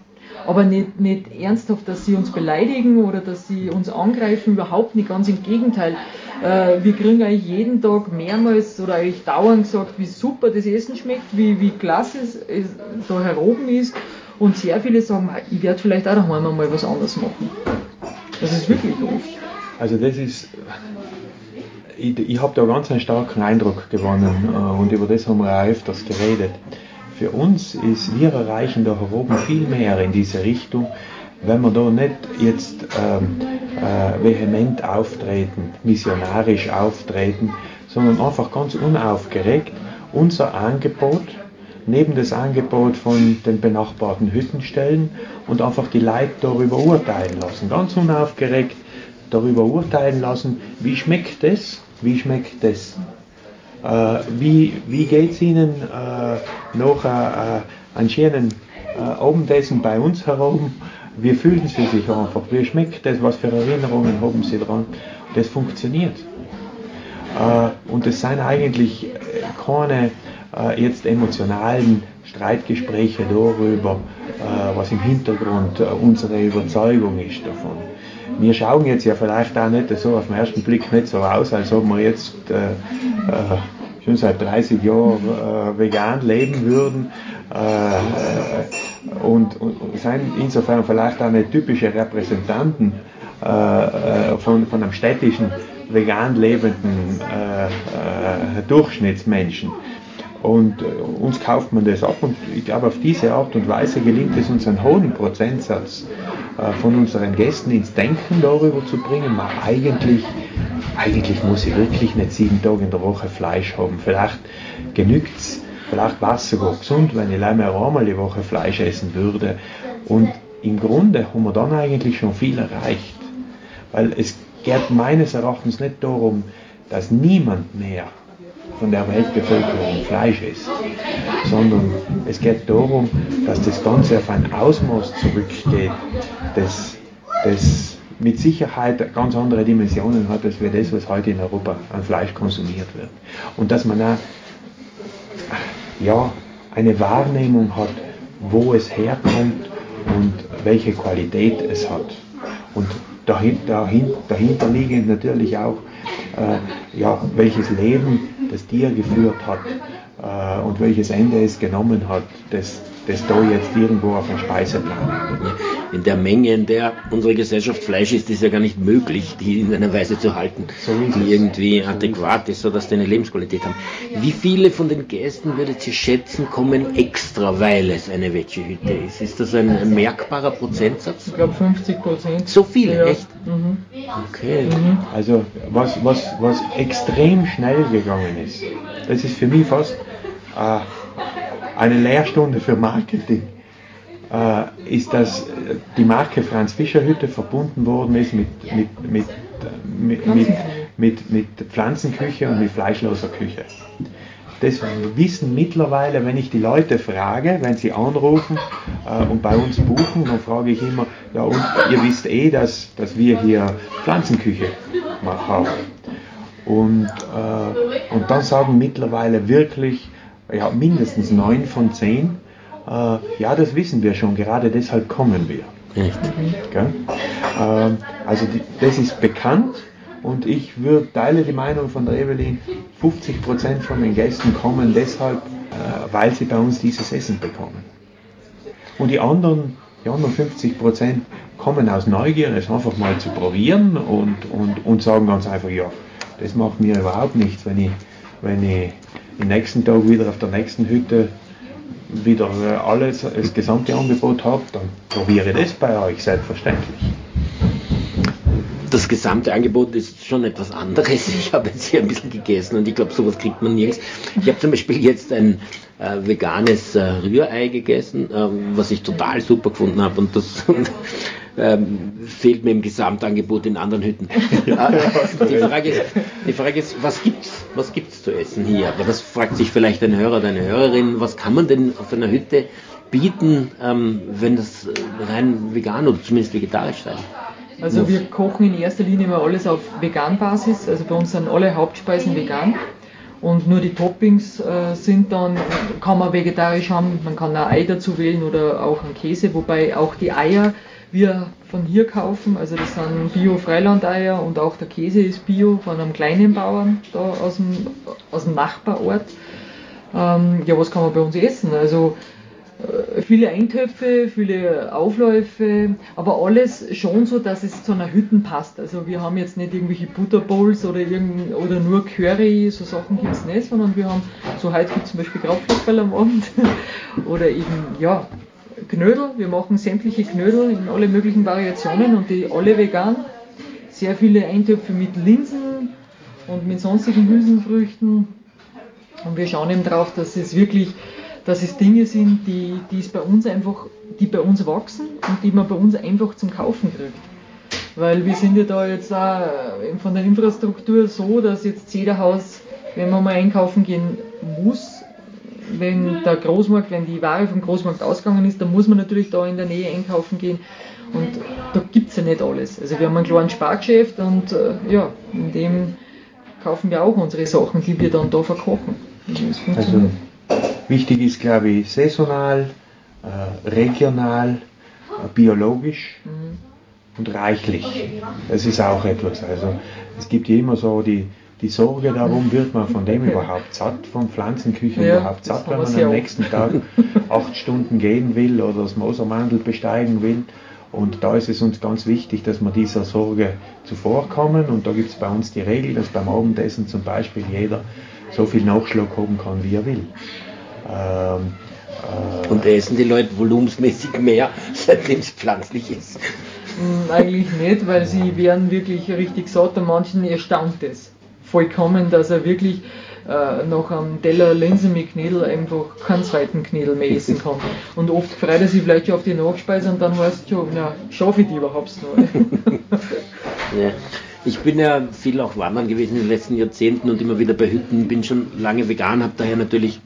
aber nicht, nicht ernsthaft, dass sie uns beleidigen oder dass sie uns angreifen, überhaupt nicht, ganz im Gegenteil. Äh, wir kriegen eigentlich jeden Tag mehrmals oder eigentlich dauernd gesagt, wie super das Essen schmeckt, wie, wie klasse es, es da heroben ist und sehr viele sagen, ich werde vielleicht auch daheim mal was anderes machen. Das ist wirklich oft. Also das ist, ich, ich habe da ganz einen starken Eindruck gewonnen äh, und über das haben wir auch öfters geredet. Für uns ist, wir erreichen da oben viel mehr in diese Richtung, wenn wir da nicht jetzt ähm, äh, vehement auftreten, missionarisch auftreten, sondern einfach ganz unaufgeregt unser Angebot neben das Angebot von den benachbarten Hütten stellen und einfach die Leute darüber urteilen lassen. Ganz unaufgeregt darüber urteilen lassen, wie schmeckt das, wie schmeckt das. Äh, wie wie geht es Ihnen äh, nach äh, äh, Abendessen bei uns herum? Wie fühlen Sie sich einfach? Wie schmeckt das? Was für Erinnerungen haben Sie dran? Das funktioniert. Und es sind eigentlich keine jetzt emotionalen Streitgespräche darüber, was im Hintergrund unsere Überzeugung ist davon. Wir schauen jetzt ja vielleicht auch nicht so auf den ersten Blick nicht so aus, als ob wir jetzt äh, äh, schon seit 30 Jahren äh, vegan leben würden und, und, sind insofern vielleicht auch nicht typische Repräsentanten von, von einem städtischen vegan lebenden Durchschnittsmenschen. Und äh, uns kauft man das ab und ich glaube, auf diese Art und Weise gelingt es uns einen hohen Prozentsatz äh, von unseren Gästen ins Denken darüber zu bringen, man eigentlich, eigentlich muss ich wirklich nicht sieben Tage in der Woche Fleisch haben. Vielleicht genügt es, vielleicht war es sogar gesund, wenn ich einmal einmal die Woche Fleisch essen würde. Und im Grunde haben wir dann eigentlich schon viel erreicht. Weil es geht meines Erachtens nicht darum, dass niemand mehr von der Weltbevölkerung Fleisch isst, sondern es geht darum, dass das Ganze auf ein Ausmaß zurückgeht, das, das mit Sicherheit ganz andere Dimensionen hat, als wir das, was heute in Europa an Fleisch konsumiert wird. Und dass man auch ja, eine Wahrnehmung hat, wo es herkommt und welche Qualität es hat. Und dahinter, dahinter liegend natürlich auch, äh, ja, welches Leben das Tier geführt hat äh, und welches Ende es genommen hat, das, das da jetzt irgendwo auf dem Speiseplan In der Menge, in der unsere Gesellschaft Fleisch ist, ist ja gar nicht möglich, die in einer Weise zu halten, so die irgendwie adäquat ist, sodass die eine Lebensqualität haben. Wie viele von den Gästen würdet ihr schätzen, kommen extra, weil es eine Veggie-Hütte ist? Ist das ein, ein merkbarer Prozentsatz? Ich glaube 50 Prozent. So viele, ja. echt? Mhm. Okay. Mhm. Also was, was, was extrem schnell gegangen ist, das ist für mich fast äh, eine Lehrstunde für Marketing äh, ist, dass die Marke Franz Fischer Hütte verbunden worden ist mit, mit, mit, mit, mit, mit, mit Pflanzenküche und mit fleischloser Küche. Das wissen mittlerweile, wenn ich die Leute frage, wenn sie anrufen äh, und bei uns buchen, dann frage ich immer, ja und ihr wisst eh, dass, dass wir hier Pflanzenküche haben. Und, äh, und dann sagen mittlerweile wirklich ja, mindestens neun von zehn, äh, ja, das wissen wir schon, gerade deshalb kommen wir. Echt? Ähm, also die, das ist bekannt und ich würde teile die Meinung von der Evelyn, 50% von den Gästen kommen deshalb, äh, weil sie bei uns dieses Essen bekommen. Und die anderen, die anderen 50% kommen aus Neugier, es einfach mal zu probieren und, und, und sagen ganz einfach, ja, das macht mir überhaupt nichts, wenn ich, wenn ich den nächsten Tag wieder auf der nächsten Hütte wieder alles, das gesamte Angebot habe, dann probiere ich das bei euch, selbstverständlich. Das gesamte Angebot ist schon etwas anderes. Ich habe jetzt hier ein bisschen gegessen und ich glaube, sowas kriegt man nirgends. Ich habe zum Beispiel jetzt ein äh, veganes äh, Rührei gegessen, äh, was ich total super gefunden habe und das *laughs* ähm, fehlt mir im Gesamtangebot in anderen Hütten. *laughs* die, Frage ist, die Frage ist, was gibt's, was gibt's zu essen hier? Aber das fragt sich vielleicht ein Hörer oder eine Hörerin, was kann man denn auf einer Hütte bieten, ähm, wenn das rein vegan oder zumindest vegetarisch sein? Also wir kochen in erster Linie immer alles auf Vegan-Basis, also bei uns sind alle Hauptspeisen vegan. Und nur die Toppings äh, sind dann, kann man vegetarisch haben, man kann ein Ei dazu wählen oder auch einen Käse, wobei auch die Eier wir von hier kaufen. Also das sind Bio-Freilandeier und auch der Käse ist Bio von einem kleinen Bauern da aus dem, aus dem Nachbarort. Ähm, ja, was kann man bei uns essen? Also äh, viele Eintöpfe, viele Aufläufe, aber alles schon so, dass es zu einer Hütte passt. Also wir haben jetzt nicht irgendwelche Butterbowls oder, oder nur Curry, so Sachen gibt es nicht, sondern wir haben, so heute gibt es zum Beispiel Krautfleckerl am Abend *laughs* oder eben, ja, Knödel. Wir machen sämtliche Knödel in alle möglichen Variationen und die alle vegan. Sehr viele Eintöpfe mit Linsen und mit sonstigen Hülsenfrüchten. Und wir schauen eben drauf, dass es wirklich, dass es Dinge sind, die, die es bei uns einfach, die bei uns wachsen und die man bei uns einfach zum Kaufen kriegt. Weil wir sind ja da jetzt auch von der Infrastruktur so, dass jetzt jeder Haus, wenn man mal einkaufen gehen muss, wenn der Großmarkt, wenn die Ware vom Großmarkt ausgegangen ist, dann muss man natürlich da in der Nähe einkaufen gehen. Und da gibt es ja nicht alles. Also wir haben ein kleines Spargeschäft und äh, ja, in dem kaufen wir auch unsere Sachen, die wir dann da verkochen. Also wichtig ist, glaube ich, saisonal, äh, regional, äh, biologisch mhm. und reichlich. Das ist auch etwas. Also es gibt ja immer so die, die Sorge darum, wird man von dem *laughs* überhaupt satt, von Pflanzenküche ja, überhaupt satt, wenn man am nächsten Tag *laughs* acht Stunden gehen will oder das Mosermandel besteigen will. Und da ist es uns ganz wichtig, dass wir dieser Sorge zuvorkommen. Und da gibt es bei uns die Regel, dass beim Abendessen zum Beispiel jeder so viel Nachschlag haben kann, wie er will. Ähm, äh, und essen die Leute volumensmäßig mehr, *laughs* seitdem es pflanzlich ist? Hm, eigentlich nicht, weil sie werden wirklich richtig satt und manchen erstaunt es vollkommen, dass er wirklich äh, nach einem Teller Linsen mit Knädel einfach keinen zweiten Knädel mehr essen *laughs* kann. Und oft freut er sich vielleicht auf die Nachspeise und dann heißt es schon, na, schaffe ich die überhaupt noch? *laughs* ja. Ich bin ja viel auch wandern gewesen in den letzten Jahrzehnten und immer wieder bei Hütten, bin schon lange vegan, habe daher natürlich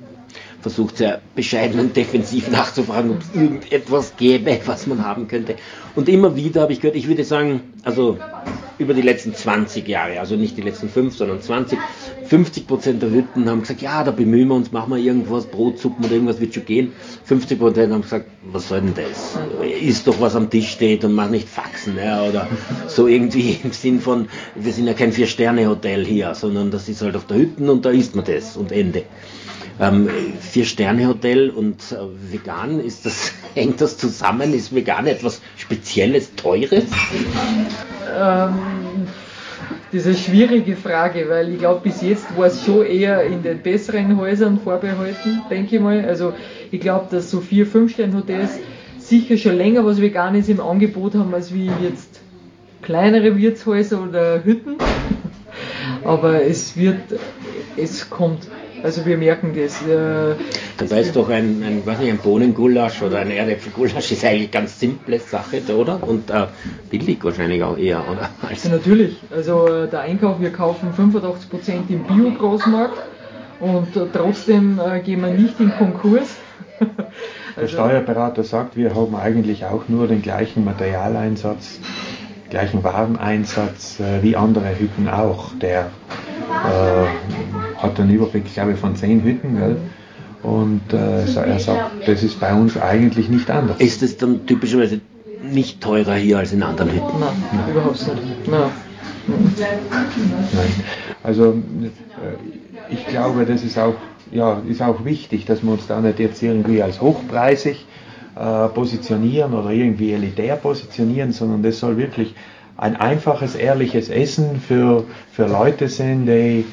versucht sehr bescheiden und defensiv nachzufragen, ob es irgendetwas gäbe, was man haben könnte. Und immer wieder habe ich gehört, ich würde sagen, also über die letzten 20 Jahre, also nicht die letzten 5, sondern 20, 50 Prozent der Hütten haben gesagt, ja, da bemühen wir uns, machen wir irgendwas, Brotsuppen oder irgendwas wird schon gehen. 50 Prozent haben gesagt, was soll denn das? Ist doch was am Tisch steht und mach nicht Faxen, ja, oder so irgendwie *laughs* im Sinn von, wir sind ja kein Vier-Sterne-Hotel hier, sondern das ist halt auf der Hütten und da isst man das und Ende. Ähm, Vier-Sterne-Hotel und äh, vegan, ist das, *laughs* hängt das zusammen? Ist vegan etwas Spezielles, Teures? Ähm, eine schwierige Frage, weil ich glaube, bis jetzt war es schon eher in den besseren Häusern vorbehalten, denke ich mal. Also ich glaube, dass so vier, fünf Sterne Hotels sicher schon länger was Veganes im Angebot haben, als wie jetzt kleinere Wirtshäuser oder Hütten. *laughs* Aber es wird, es kommt also wir merken das. Äh, Dabei ist doch ein, ein, weiß nicht, ein Bohnengulasch oder ein Erdäpfelgulasch ist eigentlich ganz simple Sache, oder? Und äh, billig wahrscheinlich auch eher, oder? *laughs* Also natürlich. Also äh, der Einkauf, wir kaufen 85% im Bio-Großmarkt und äh, trotzdem äh, gehen wir nicht in Konkurs. *laughs* Der also Steuerberater sagt, wir haben eigentlich auch nur den gleichen Materialeinsatz, gleichen Wareneinsatz äh, wie andere Hütten auch. Der äh, hat einen Überblick, glaube ich, von zehn Hütten. Gell? Und äh, er sagt, das ist bei uns eigentlich nicht anders. Ist es dann typischerweise nicht teurer hier als in anderen Hütten? Nein, Nein. überhaupt nicht. Nein. Nein. Also äh, ich glaube, das ist auch, ja, ist auch wichtig, dass wir uns da nicht jetzt irgendwie als hochpreisig äh, positionieren oder irgendwie elitär positionieren, sondern das soll wirklich ein einfaches, ehrliches Essen für, für Leute sind, die,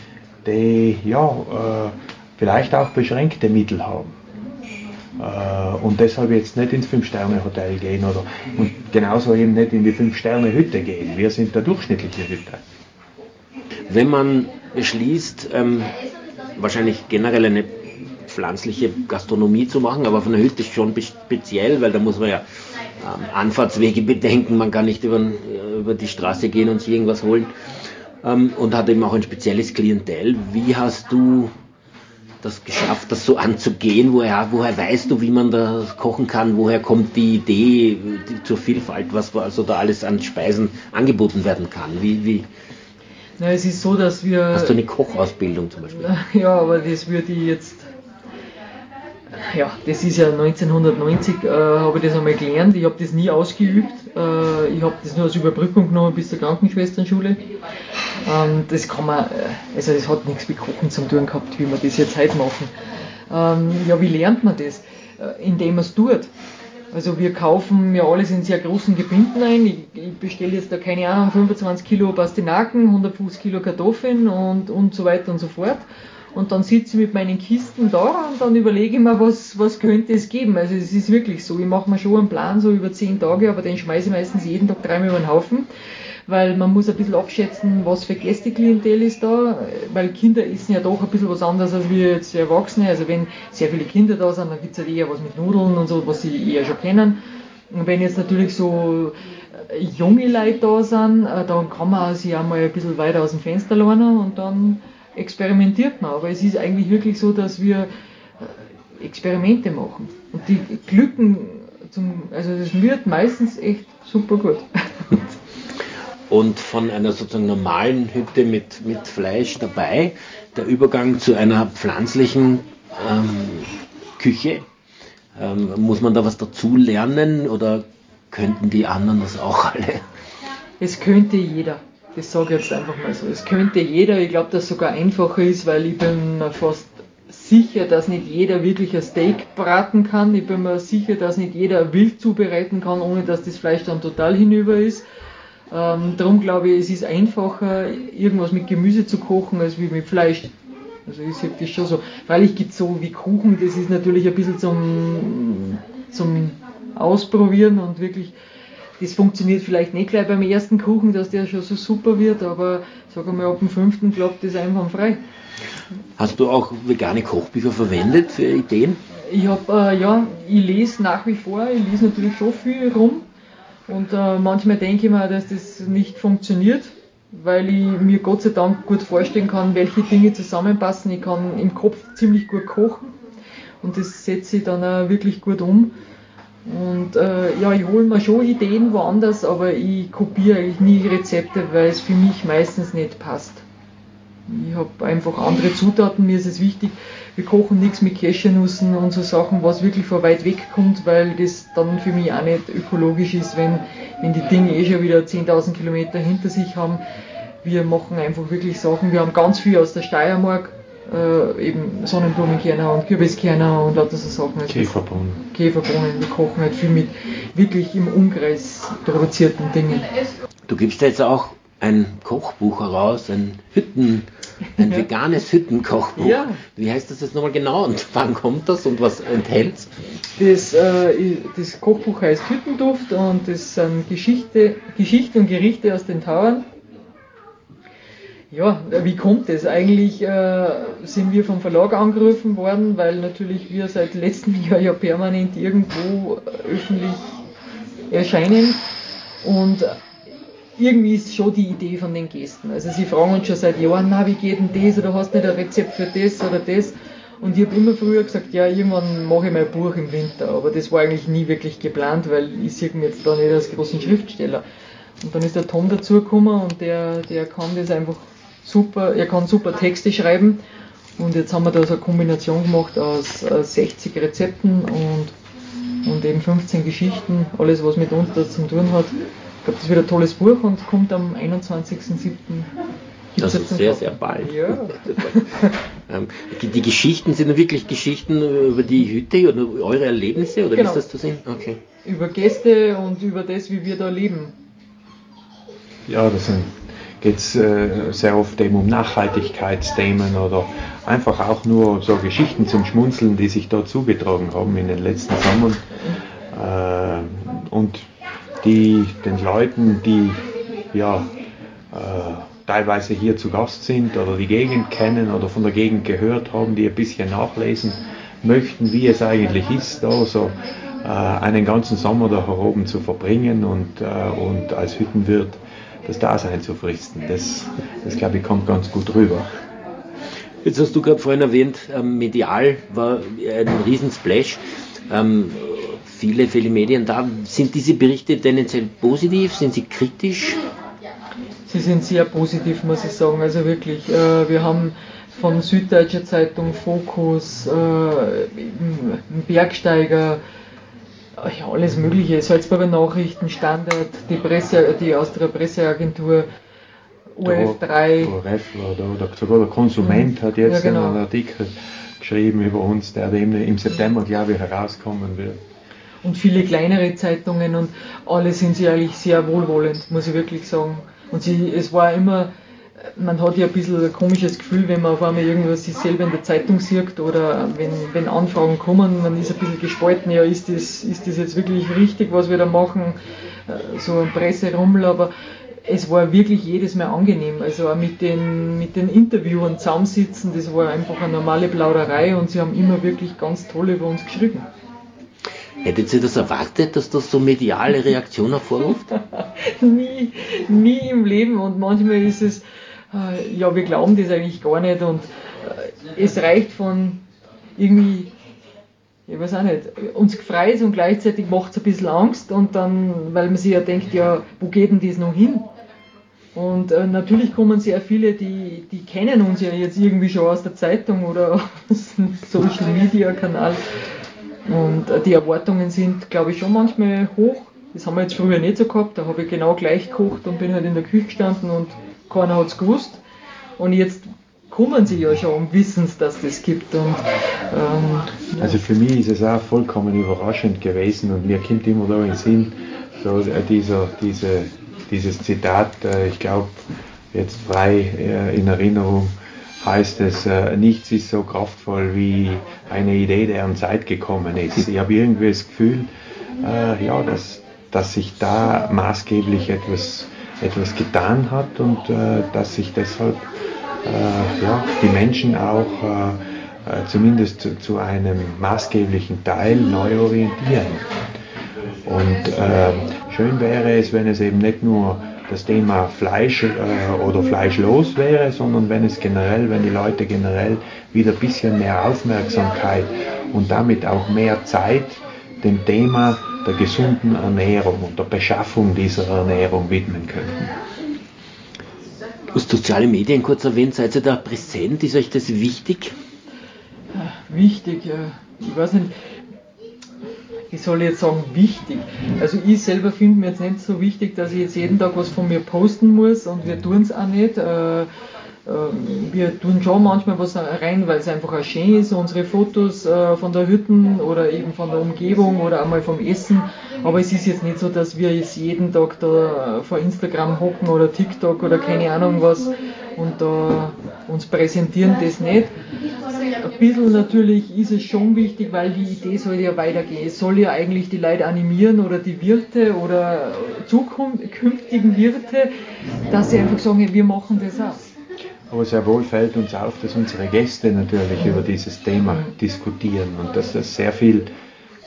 die ja, äh, vielleicht auch beschränkte Mittel haben. Äh, und deshalb jetzt nicht ins Fünf-Sterne-Hotel gehen oder und genauso eben nicht in die Fünf-Sterne-Hütte gehen. Wir sind der durchschnittliche Hütte. Wenn man beschließt, ähm, wahrscheinlich generell eine pflanzliche Gastronomie zu machen, aber von der Hütte ist schon speziell, weil da muss man ja ähm, Anfahrtswege *laughs* bedenken, man kann nicht über, über die Straße gehen und sich irgendwas holen ähm, und hat eben auch ein spezielles Klientel. Wie hast du das geschafft, das so anzugehen? Woher, woher weißt du, wie man da kochen kann? Woher kommt die Idee die, zur Vielfalt, was also da alles an Speisen angeboten werden kann? Wie, wie na, es ist so, dass wir. Hast du eine Kochausbildung zum Beispiel? *laughs* Ja, aber das würde ich jetzt ja, das ist ja 1990, äh, habe ich das einmal gelernt. Ich habe das nie ausgeübt. Äh, ich habe das nur als Überbrückung genommen bis zur Krankenschwesternschule. Ähm, das kann man, äh, also das hat nichts mit Kochen zu tun gehabt, wie wir das jetzt heute machen. Ähm, ja, wie lernt man das? Äh, indem man es tut. Also wir kaufen ja alles in sehr großen Gebinden ein. Ich, ich bestelle jetzt da keine Ahnung, 25 Kilo Pastinaken, 150 Kilo Kartoffeln und, und so weiter und so fort. Und dann sitze ich mit meinen Kisten da und dann überlege ich mir, was, was könnte es geben. Also es ist wirklich so, ich mache mir schon einen Plan so über zehn Tage, aber den schmeiße ich meistens jeden Tag dreimal über den Haufen, weil man muss ein bisschen abschätzen, was für Gästeklientel ist da, weil Kinder essen ja doch ein bisschen was anderes als wir jetzt Erwachsene. Also wenn sehr viele Kinder da sind, dann gibt es halt eher was mit Nudeln und so, was sie eher schon kennen. Und wenn jetzt natürlich so äh, junge Leute da sind, äh, dann kann man sich auch mal ein bisschen weiter aus dem Fenster lernen und dann experimentiert man. Aber es ist eigentlich wirklich so, dass wir äh, Experimente machen. Und die glücken zum, also das wird meistens echt super gut. *laughs* Und von einer sozusagen normalen Hütte mit, mit Fleisch dabei, der Übergang zu einer pflanzlichen ähm, Küche, ähm, muss man da was dazu lernen oder könnten die anderen das auch alle? Es könnte jeder. Das sage ich jetzt einfach mal so. Es könnte jeder, ich glaube, dass es sogar einfacher ist, weil ich bin mir fast sicher, dass nicht jeder wirklich ein Steak braten kann. Ich bin mir sicher, dass nicht jeder wild zubereiten kann, ohne dass das Fleisch dann total hinüber ist. Ähm, darum glaube ich, es ist einfacher, irgendwas mit Gemüse zu kochen, als wie mit Fleisch. Also ich sehe das schon so. Weil ich gibt so wie Kuchen, das ist natürlich ein bisschen zum, zum Ausprobieren und wirklich das funktioniert vielleicht nicht gleich beim ersten Kuchen, dass der schon so super wird, aber sagen wir ab dem fünften klappt das einfach frei. Hast du auch vegane Kochbücher verwendet für Ideen? Ich habe, äh, ja, ich lese nach wie vor, ich lese natürlich schon viel rum und äh, manchmal denke ich mir, dass das nicht funktioniert, weil ich mir Gott sei Dank gut vorstellen kann, welche Dinge zusammenpassen. Ich kann im Kopf ziemlich gut kochen und das setze ich dann auch wirklich gut um. Und äh, ja, ich hole mir schon Ideen woanders, aber ich kopiere eigentlich nie Rezepte, weil es für mich meistens nicht passt. Ich habe einfach andere Zutaten, mir ist es wichtig, wir kochen nichts mit Cashewnussen und so Sachen, was wirklich von weit weg kommt, weil das dann für mich auch nicht ökologisch ist, wenn, wenn die Dinge eh schon wieder 10.000 Kilometer hinter sich haben. Wir machen einfach wirklich Sachen, wir haben ganz viel aus der Steiermark, äh, eben Sonnenblumenkerner und Kürbiskerner und lauter so Sachen. Also Käferbohnen. Käferbohnen. Wir kochen halt viel mit wirklich im Umkreis produzierten Dingen. Du gibst jetzt auch ein Kochbuch heraus, ein Hütten, ein *laughs* veganes Hüttenkochbuch. Ja. Wie heißt das jetzt nochmal genau und *laughs* wann kommt das und was enthält das, äh, das Kochbuch heißt Hüttenduft und das sind Geschichte, Geschichte und Gerichte aus den Tauern. Ja, wie kommt es? Eigentlich äh, sind wir vom Verlag angerufen worden, weil natürlich wir seit letztem *laughs* Jahr ja permanent irgendwo öffentlich erscheinen und irgendwie ist schon die Idee von den Gästen. Also sie fragen uns schon seit Jahren, na, wie geht denn das oder hast du nicht ein Rezept für das oder das? Und ich habe immer früher gesagt, ja, irgendwann mache ich mein Buch im Winter, aber das war eigentlich nie wirklich geplant, weil ich sehe mich jetzt da nicht als großen Schriftsteller. Und dann ist der Tom dazugekommen und der, der kann das einfach super, er kann super Texte schreiben. Und jetzt haben wir da so eine Kombination gemacht aus 60 Rezepten und, und eben 15 Geschichten, alles was mit uns da zu tun hat glaube, das wird ein tolles Buch und kommt am 21.07. Das ist sehr, sehr bald. Ja. *laughs* Ähm, die Geschichten sind wirklich Geschichten über die Hütte oder eure Erlebnisse oder genau. wie ist das zu sehen? Okay. Über Gäste und über das, wie wir da leben. Ja, das geht es äh, sehr oft eben um Nachhaltigkeitsthemen oder einfach auch nur so Geschichten zum Schmunzeln, die sich da zugetragen haben in den letzten Sommern. Äh, und die den Leuten, die ja äh, teilweise hier zu Gast sind oder die Gegend kennen oder von der Gegend gehört haben, die ein bisschen nachlesen möchten, wie es eigentlich ist, da so äh, einen ganzen Sommer da oben zu verbringen und, äh, und als Hüttenwirt das Dasein zu fristen. Das, das glaube ich kommt ganz gut rüber. Jetzt hast du gerade vorhin erwähnt, ähm, medial war ein Riesensplash. Ähm, viele, viele Medien da. Sind diese Berichte tendenziell positiv? Sind sie kritisch? Sie sind sehr positiv, muss ich sagen. Also wirklich, äh, wir haben von Süddeutscher Zeitung, Fokus, äh, Bergsteiger, äh, ja, alles Mögliche, Salzburger Nachrichten, Standard, die, Presse, die Austria Presseagentur, OF3. ORF war da, sogar der Konsument hat jetzt ja, genau. einen Artikel geschrieben über uns, der im September, glaube ich, herauskommen wird und viele kleinere Zeitungen und alle sind sie eigentlich sehr wohlwollend, muss ich wirklich sagen. Und sie, es war immer, man hat ja ein bisschen ein komisches Gefühl, wenn man auf einmal irgendwas sich selber in der Zeitung sieht oder wenn, wenn Anfragen kommen, man ist ein bisschen gespalten, ja, ist das, ist das jetzt wirklich richtig, was wir da machen, äh, so ein Presserummel, aber es war wirklich jedes Mal angenehm. Also auch mit den, mit den Interviewern zusammensitzen, das war einfach eine normale Plauderei und sie haben immer wirklich ganz toll über uns geschrieben. Hättet ihr das erwartet, dass das so mediale Reaktion hervorruft? *laughs* nie, nie im Leben und manchmal ist es, äh, ja, wir glauben das eigentlich gar nicht und äh, es reicht von irgendwie, ich weiß auch nicht, uns gefreut und gleichzeitig macht es ein bisschen Angst und dann, weil man sich ja denkt, ja, wo geht denn das noch hin? Und äh, natürlich kommen sehr viele, die, die kennen uns ja jetzt irgendwie schon aus der Zeitung oder *laughs* aus dem Social Media Kanal und äh, die Erwartungen sind, glaube ich, schon manchmal hoch. Das haben wir jetzt früher nicht so gehabt. Da habe ich genau gleich gekocht und bin halt in der Küche gestanden und keiner hat es gewusst. Und jetzt kommen sie ja schon und wissen es, dass das gibt. Und, ähm. Also für mich ist es auch vollkommen überraschend gewesen und mir kommt immer da in den Sinn, so äh, dieser, diese, dieses Zitat, äh, ich glaube, jetzt frei in Erinnerung, heißt es, äh, nichts ist so kraftvoll wie eine Idee, deren Zeit gekommen ist. Ich habe irgendwie das Gefühl, äh, ja, dass, dass sich da maßgeblich etwas, etwas getan hat und äh, dass sich deshalb äh, ja, die Menschen auch äh, äh, zumindest zu, zu, einem maßgeblichen Teil neu orientieren. Und schön wäre es, wenn es eben nicht nur das Thema Fleisch äh, oder fleischlos wäre, sondern wenn es generell, wenn die Leute generell wieder ein bisschen mehr Aufmerksamkeit und damit auch mehr Zeit dem Thema der gesunden Ernährung und der Beschaffung dieser Ernährung widmen könnten. Du hast soziale Medien kurz erwähnt, seid ihr da präsent? Ist euch das wichtig? Wichtig, ich weiß nicht, ich soll jetzt sagen, wichtig. Also ich selber finde mir jetzt nicht so wichtig, dass ich jetzt jeden Tag was von mir posten muss und wir tun es auch nicht. Äh, ähm, wir tun schon manchmal was rein, weil es einfach auch schön ist, unsere Fotos äh, von der Hütten oder eben von der Umgebung oder einmal vom Essen. Aber es ist jetzt nicht so, dass wir jetzt jeden Tag da vor Instagram hocken oder TikTok oder keine Ahnung was und da uns präsentieren, das nicht. Ein bisschen natürlich ist es schon wichtig, weil die Idee soll ja weitergehen. Es soll ja eigentlich die Leute animieren oder die Wirte oder zukünftigen Wirte, dass sie einfach sagen, wir machen das auch. Aber sehr wohl fällt uns auf, dass unsere Gäste natürlich über dieses Thema diskutieren und dass das sehr viel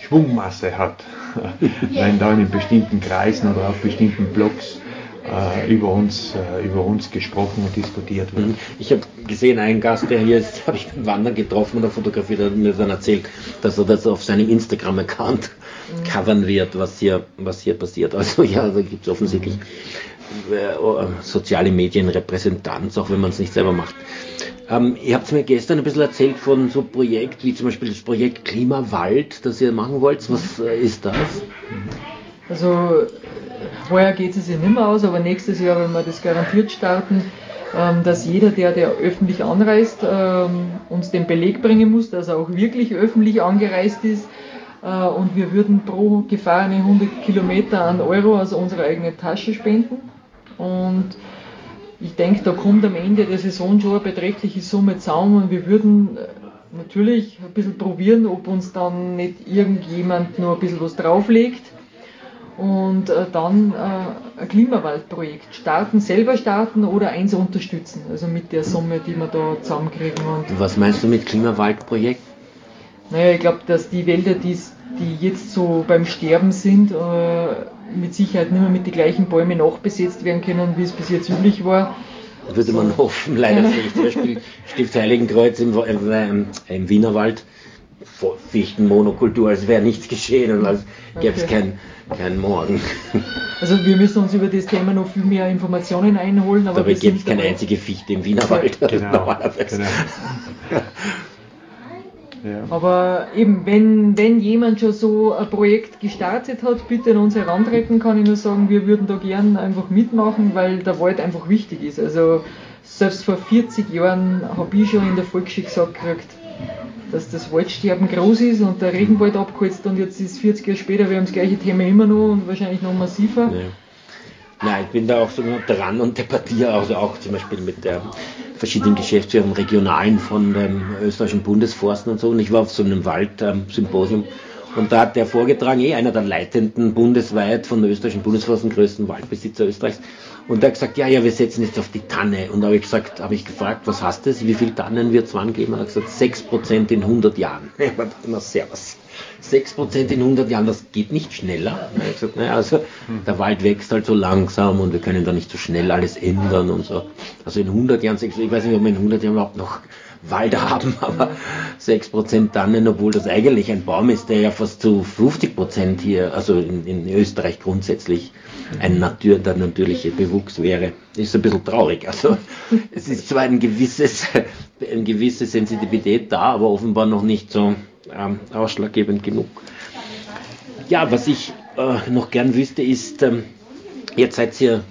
Schwungmasse hat, *laughs* wenn da in bestimmten Kreisen oder auf bestimmten Blogs äh, über, uns, äh, über uns gesprochen und diskutiert wird. Mhm. Ich habe gesehen, einen Gast, der hier ist, *laughs* habe ich beim Wandern getroffen oder fotografiert, hat mir dann erzählt, dass er das auf seinem Instagram-Account mhm. *laughs* covern wird, was hier, was hier passiert. Also *laughs* ja, da gibt es offensichtlich äh, soziale Medienrepräsentanz, auch wenn man es nicht selber macht. Ähm, ihr habt mir gestern ein bisschen erzählt von so Projekten wie zum Beispiel das Projekt Klimawald, das ihr machen wollt. Was äh, ist das? Also heuer geht es sich nicht mehr aus, aber nächstes Jahr werden wir das garantiert starten, ähm, dass jeder, der, der öffentlich anreist, ähm, uns den Beleg bringen muss, dass er auch wirklich öffentlich angereist ist. Äh, und wir würden pro gefahrene 100 Kilometer an Euro aus unserer eigenen Tasche spenden. Und ich denke, da kommt am Ende der Saison schon eine beträchtliche Summe zusammen und wir würden äh, natürlich ein bisschen probieren, ob uns dann nicht irgendjemand nur ein bisschen was drauflegt und äh, dann äh, ein Klimawaldprojekt starten, selber starten oder eins unterstützen, also mit der Summe, die wir da zusammenkriegen. Und Was meinst du mit Klimawaldprojekt? Naja, ich glaube, dass die Wälder, die, die jetzt so beim Sterben sind, äh, mit Sicherheit nicht mehr mit den gleichen Bäumen nachbesetzt werden können, wie es bis jetzt üblich war. Würde man hoffen, leider nicht. Zum Beispiel *laughs* Stift Heiligenkreuz im, im, im Wienerwald, Fichtenmonokultur, als wäre nichts geschehen und als gäbe es okay. kein, kein Morgen. Also wir müssen uns über das Thema noch viel mehr Informationen einholen. Aber Dabei gibt es keine einzige Fichte im Wienerwald. Genau, normalerweise. Genau. *laughs* Ja. Aber eben, wenn, wenn jemand schon so ein Projekt gestartet hat, bitte an uns herantreten, kann ich nur sagen, wir würden da gern einfach mitmachen, weil der Wald einfach wichtig ist. Also selbst vor 40 Jahren habe ich schon in der Volksschule gesagt gekriegt, dass das Waldsterben groß ist und der Regenwald abgeholzt und jetzt ist 40 Jahre später, wir haben das gleiche Thema immer noch und wahrscheinlich noch massiver. Ja. Nein, ich bin da auch so dran und debattiere also auch zum Beispiel mit der verschiedenen Geschäftsführern, Regionalen von dem österreichischen Bundesforsten und so. Und ich war auf so einem Waldsymposium und da hat der vorgetragen, eh einer der leitenden bundesweit von der österreichischen Bundesforsten, größten Waldbesitzer Österreichs. Und der hat gesagt, ja, ja, wir setzen jetzt auf die Tanne. Und da habe ich gesagt, habe ich gefragt, was heißt das? Wie viele Tannen wird es wann geben? Er hat gesagt, 6% in 100 Jahren. Ich habe na, servus. 6% in 100 Jahren, das geht nicht schneller. Ich habe gesagt, naja, also der Wald wächst halt so langsam und wir können da nicht so schnell alles ändern und so. Also in 100 Jahren, ich weiß nicht, ob wir in 100 Jahren überhaupt noch Wald haben, *laughs* aber 6% Tannen, obwohl das eigentlich ein Baum ist, der ja fast zu 50% hier, also in, in Österreich grundsätzlich ein Natur, der natürliche Bewuchs wäre, ist ein bisschen traurig. Also *laughs* es ist zwar ein gewisses, *laughs* eine gewisse Sensitivität da, aber offenbar noch nicht so ähm, ausschlaggebend genug. Ja, was ich äh, noch gern wüsste, ist, ähm, jetzt seid ihr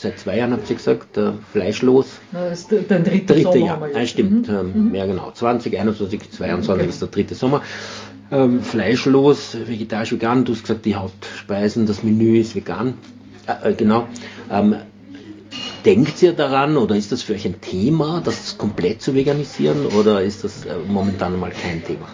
seit zwei Jahren, habt ihr gesagt, äh, fleischlos. Das ist der dritte, dritte Sommer. Jahr. Nein, stimmt. Mhm. Ähm. Ja, genau. 2021, 22 okay. ist der dritte Sommer. Ähm, fleischlos, vegetarisch, vegan. Du hast gesagt, die Hauptspeisen, das Menü ist vegan. Äh, äh, genau. Ähm, denkt ihr daran oder ist das für euch ein Thema, das komplett zu veganisieren oder ist das äh, momentan mal kein Thema?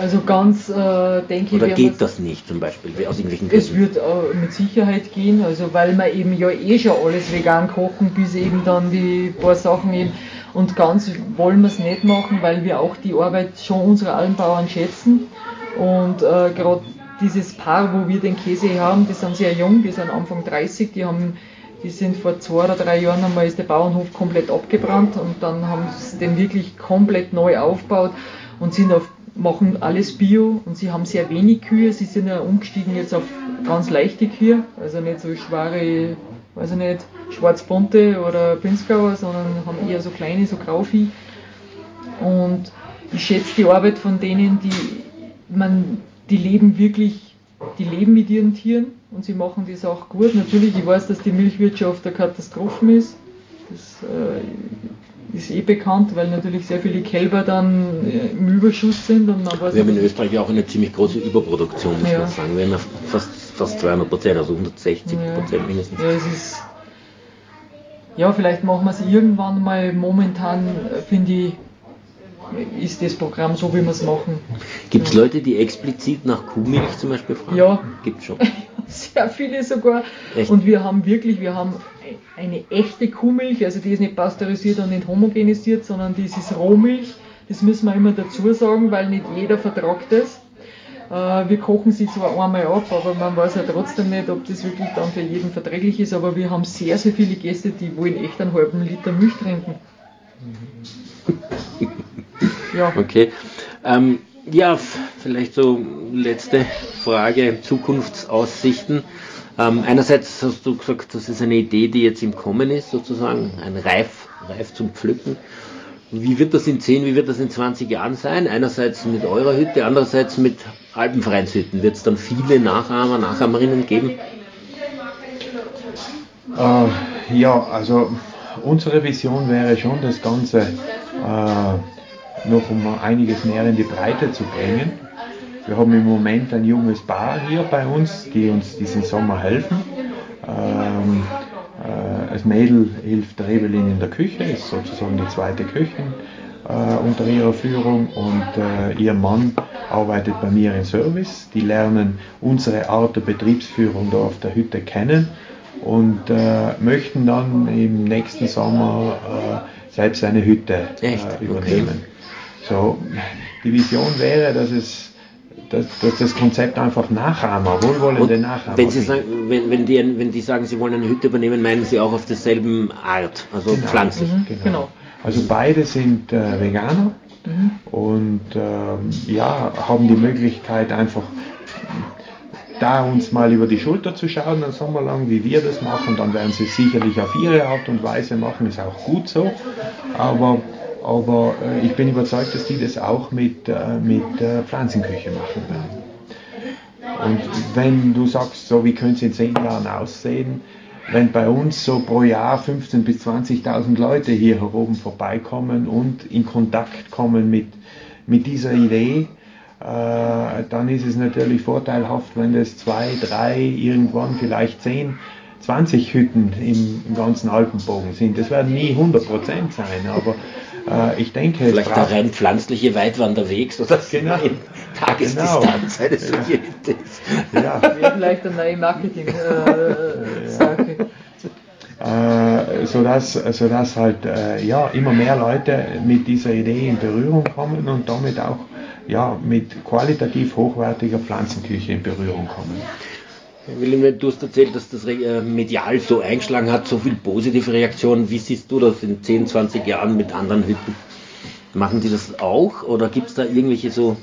Also ganz äh, denke ich. Oder geht das nicht zum Beispiel aus irgendwelchen Gründen? Es wird äh, mit Sicherheit gehen, also weil wir eben ja eh schon alles vegan kochen, bis eben dann die paar Sachen eben. Und ganz wollen wir es nicht machen, weil wir auch die Arbeit schon unserer Almbauern schätzen. Und äh, gerade dieses Paar, wo wir den Käse haben, die sind sehr jung, die sind Anfang 30, die haben die sind vor zwei oder drei Jahren einmal ist der Bauernhof komplett abgebrannt und dann haben sie den wirklich komplett neu aufgebaut und sind auf, machen alles Bio und sie haben sehr wenig Kühe. Sie sind ja umgestiegen jetzt auf ganz leichte Kühe, also nicht so schwere, weiß ich nicht, schwarzbunte oder Pinzgauer, sondern haben eher so kleine, so Grauvieh. Und ich schätze die Arbeit von denen, die man, die leben wirklich, die leben mit ihren Tieren und sie machen das auch gut. Natürlich, ich weiß, dass die Milchwirtschaft eine Katastrophe ist. Das äh, ist eh bekannt, weil natürlich sehr viele Kälber dann äh, im Überschuss sind. Und man weiß Wir haben in Österreich auch eine ziemlich große Überproduktion, muss ja. man sagen. Wir haben fast, fast 200 Prozent, also 160 Prozent ja. mindestens. Ja, es ist, ja, vielleicht machen wir es irgendwann mal. Momentan, äh, finde ich, ist das Programm so, wie wir es machen. Gibt es Leute, die explizit nach Kuhmilch zum Beispiel fragen? Ja. Gibt schon. *laughs* Sehr viele sogar. Echt? Und wir haben wirklich, wir haben eine echte Kuhmilch, also die ist nicht pasteurisiert und nicht homogenisiert, sondern das ist Rohmilch. Das müssen wir immer dazu sagen, weil nicht jeder vertragt das. Äh, wir kochen sie zwar einmal ab, aber man weiß ja trotzdem nicht, ob das wirklich dann für jeden verträglich ist. Aber wir haben sehr, sehr viele Gäste, die wollen echt einen halben Liter Milch trinken. *laughs* Ja. Okay. Ähm, ja, vielleicht so letzte Frage, Zukunftsaussichten. Ähm, einerseits hast du gesagt, das ist eine Idee, die jetzt im Kommen ist, sozusagen, ein Reif, Reif zum Pflücken. Wie wird das in 10, wie wird das in 20 Jahren sein? Einerseits mit eurer Hütte, andererseits mit Alpenvereinshütten. Wird es dann viele Nachahmer, Nachahmerinnen geben? Äh, ja, also unsere Vision wäre schon, das Ganze äh, noch um einiges mehr in die Breite zu bringen. Wir haben im Moment ein junges Paar hier bei uns, die uns diesen Sommer helfen. Ähm, äh, das Mädel hilft Rebelin in der Küche, ist sozusagen die zweite Köchin äh, unter ihrer Führung und äh, ihr Mann arbeitet bei mir im Service. Die lernen unsere Art der Betriebsführung da auf der Hütte kennen und äh, möchten dann im nächsten Sommer äh, selbst eine Hütte äh, übernehmen. Okay. So, die Vision wäre, dass es dass, dass das Konzept einfach Nachahmer, wohlwollende Und Nachahmer. Wenn Sie sagen, wenn, wenn, die, wenn die sagen, Sie wollen eine Hütte übernehmen, meinen Sie auch auf derselben Art, also genau, pflanzlich. Mhm, genau. genau. Also beide sind äh, Veganer mhm. und ähm, ja, haben die Möglichkeit einfach da uns mal über die Schulter zu schauen, einen Sommer lang, wie wir das machen, dann werden sie es sicherlich auf ihre Art und Weise machen, ist auch gut so. Aber aber äh, ich bin überzeugt, dass die das auch mit, äh, mit äh, Pflanzenküche machen werden. Und wenn du sagst, so wie könnte es in zehn Jahren aussehen, wenn bei uns so pro Jahr 15.000 bis 20.000 Leute hier oben vorbeikommen und in Kontakt kommen mit, mit dieser Idee, äh, dann ist es natürlich vorteilhaft, wenn das zwei, drei, irgendwann vielleicht zehn 20 Hütten im, im ganzen Alpenbogen sind. Das werden nie 100 Prozent sein, aber äh, ich denke. Vielleicht der rein pflanzliche Weitwanderweg, sodass genau. in Tagesdistanz genau. eine solche Hütte ist. Ja. Wäre vielleicht eine neue Marketing-Sache. *laughs* Äh, sodass, sodass halt äh, ja, immer mehr Leute mit dieser Idee in Berührung kommen und damit auch ja, mit qualitativ hochwertiger Pflanzenküche in Berührung kommen. William, du hast erzählt, dass das äh, medial so eingeschlagen hat, so viel positive Reaktionen. Wie siehst du das in 10, 20 Jahren mit anderen Hütten? Machen die das auch oder gibt es da irgendwelche so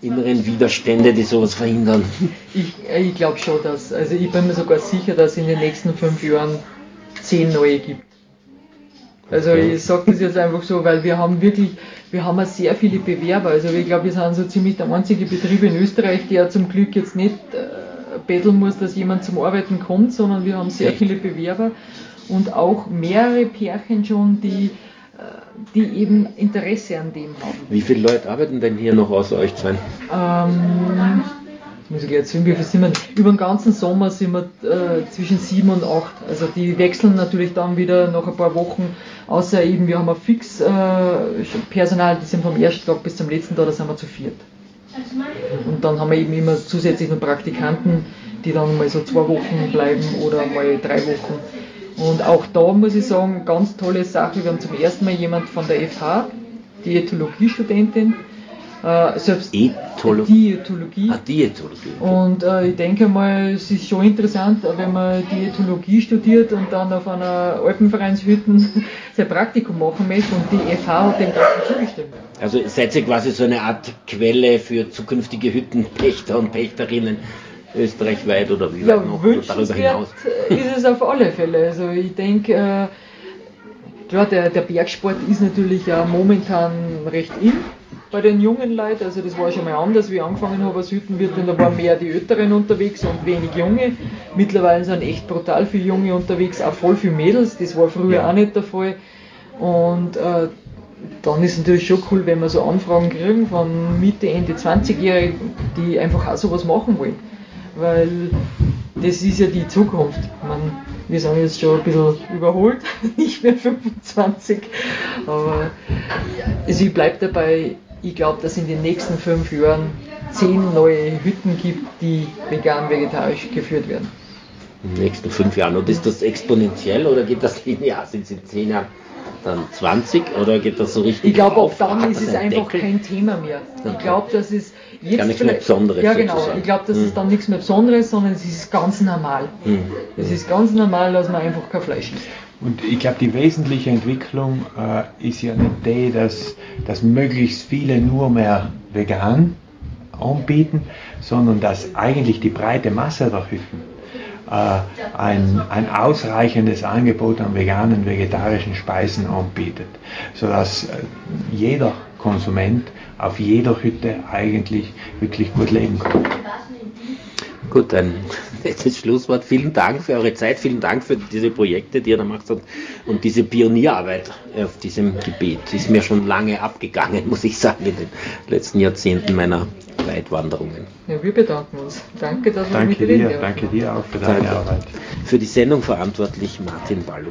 inneren Widerstände, die sowas verhindern? *laughs* Ich, äh, ich glaube schon, dass, also ich bin mir sogar sicher, dass es in den nächsten fünf Jahren zehn neue gibt. Also okay. ich sage das jetzt einfach so, weil wir haben wirklich, wir haben sehr viele Bewerber. Also ich glaube, wir sind so ziemlich der einzige Betrieb in Österreich, der zum Glück jetzt nicht äh, betteln muss, dass jemand zum Arbeiten kommt, sondern wir haben sehr viele Bewerber und auch mehrere Pärchen schon, die, äh, die eben Interesse an dem haben. Wie viele Leute arbeiten denn hier noch außer euch zwei? Ähm, muss ich jetzt sehen, wie viel sind wir? Über den ganzen Sommer sind wir äh, zwischen sieben und acht. Also die wechseln natürlich dann wieder nach ein paar Wochen, außer eben wir haben ein fix äh, Personal, die sind vom ersten Tag bis zum letzten Tag, da sind wir zu viert. Und dann haben wir eben immer zusätzlich noch Praktikanten, die dann mal so zwei Wochen bleiben oder mal drei Wochen. Und auch da muss ich sagen, ganz tolle Sache. Wir haben zum ersten Mal jemand von der FH, Diätologiestudentin, äh, selbst Etholo Diätologie. Ah, Diätologie. Und äh, ich denke mal, es ist schon interessant, wenn man Diätologie studiert und dann auf einer Alpenvereinshütte *laughs* sein Praktikum machen möchte und die FH hat dem Ganzen zugestimmt. Also seid ihr quasi so eine Art Quelle für zukünftige Hüttenpächter und Pächterinnen österreichweit oder wie ja, weit noch darüber hinaus? *laughs* ist es auf alle Fälle. Also ich denke, äh, klar, der, der Bergsport ist natürlich ja momentan recht in bei den jungen Leuten. Also das war schon mal anders, wie ich angefangen habe als Hüttenwirt, denn da waren mehr die Älteren unterwegs und wenig Junge. Mittlerweile sind echt brutal viele Junge unterwegs, auch voll viele Mädels. Das war früher ja. auch nicht der Fall. Und äh, dann ist es natürlich schon cool, wenn wir so Anfragen kriegen von Mitte, Ende 20-Jährigen, die einfach auch sowas machen wollen. Weil das ist ja die Zukunft. Man, wir sind jetzt schon ein bisschen überholt, *laughs* nicht mehr 25, aber also ich bleibe dabei, ich glaube, dass in den nächsten fünf Jahren zehn neue Hütten gibt, die vegan-vegetarisch geführt werden. In den nächsten fünf Jahren. Und ist das exponentiell oder geht das linear? Sind es in zehn Jahren dann 20 oder geht das so richtig? Ich glaube, auch dann ist es einfach Deckel? kein Thema mehr. Ich glaube, das ist jetzt. Gar nichts mehr Besonderes. Ja, genau. Sozusagen. Ich glaube, das hm. ist dann nichts mehr Besonderes, sondern es ist ganz normal. Hm. Es ist ganz normal, dass man einfach kein Fleisch isst. Und ich glaube, die wesentliche Entwicklung äh, ist ja nicht die, dass, dass möglichst viele nur mehr vegan anbieten, sondern dass eigentlich die breite Masse der Hütten äh, ein, ein ausreichendes Angebot an veganen, vegetarischen Speisen anbietet, sodass äh, jeder Konsument auf jeder Hütte eigentlich wirklich gut leben kann. Gut, ein nettes Schlusswort. Vielen Dank für eure Zeit, vielen Dank für diese Projekte, die ihr da macht und, diese Pionierarbeit auf diesem Gebiet. Ist mir schon lange abgegangen, *laughs* muss ich sagen, in den letzten Jahrzehnten meiner Weitwanderungen. Ja, wir bedanken uns. Danke, dass wir danke mit dir, Danke dir auch für deine. Arbeit. Für die Sendung verantwortlich Martin Ballu.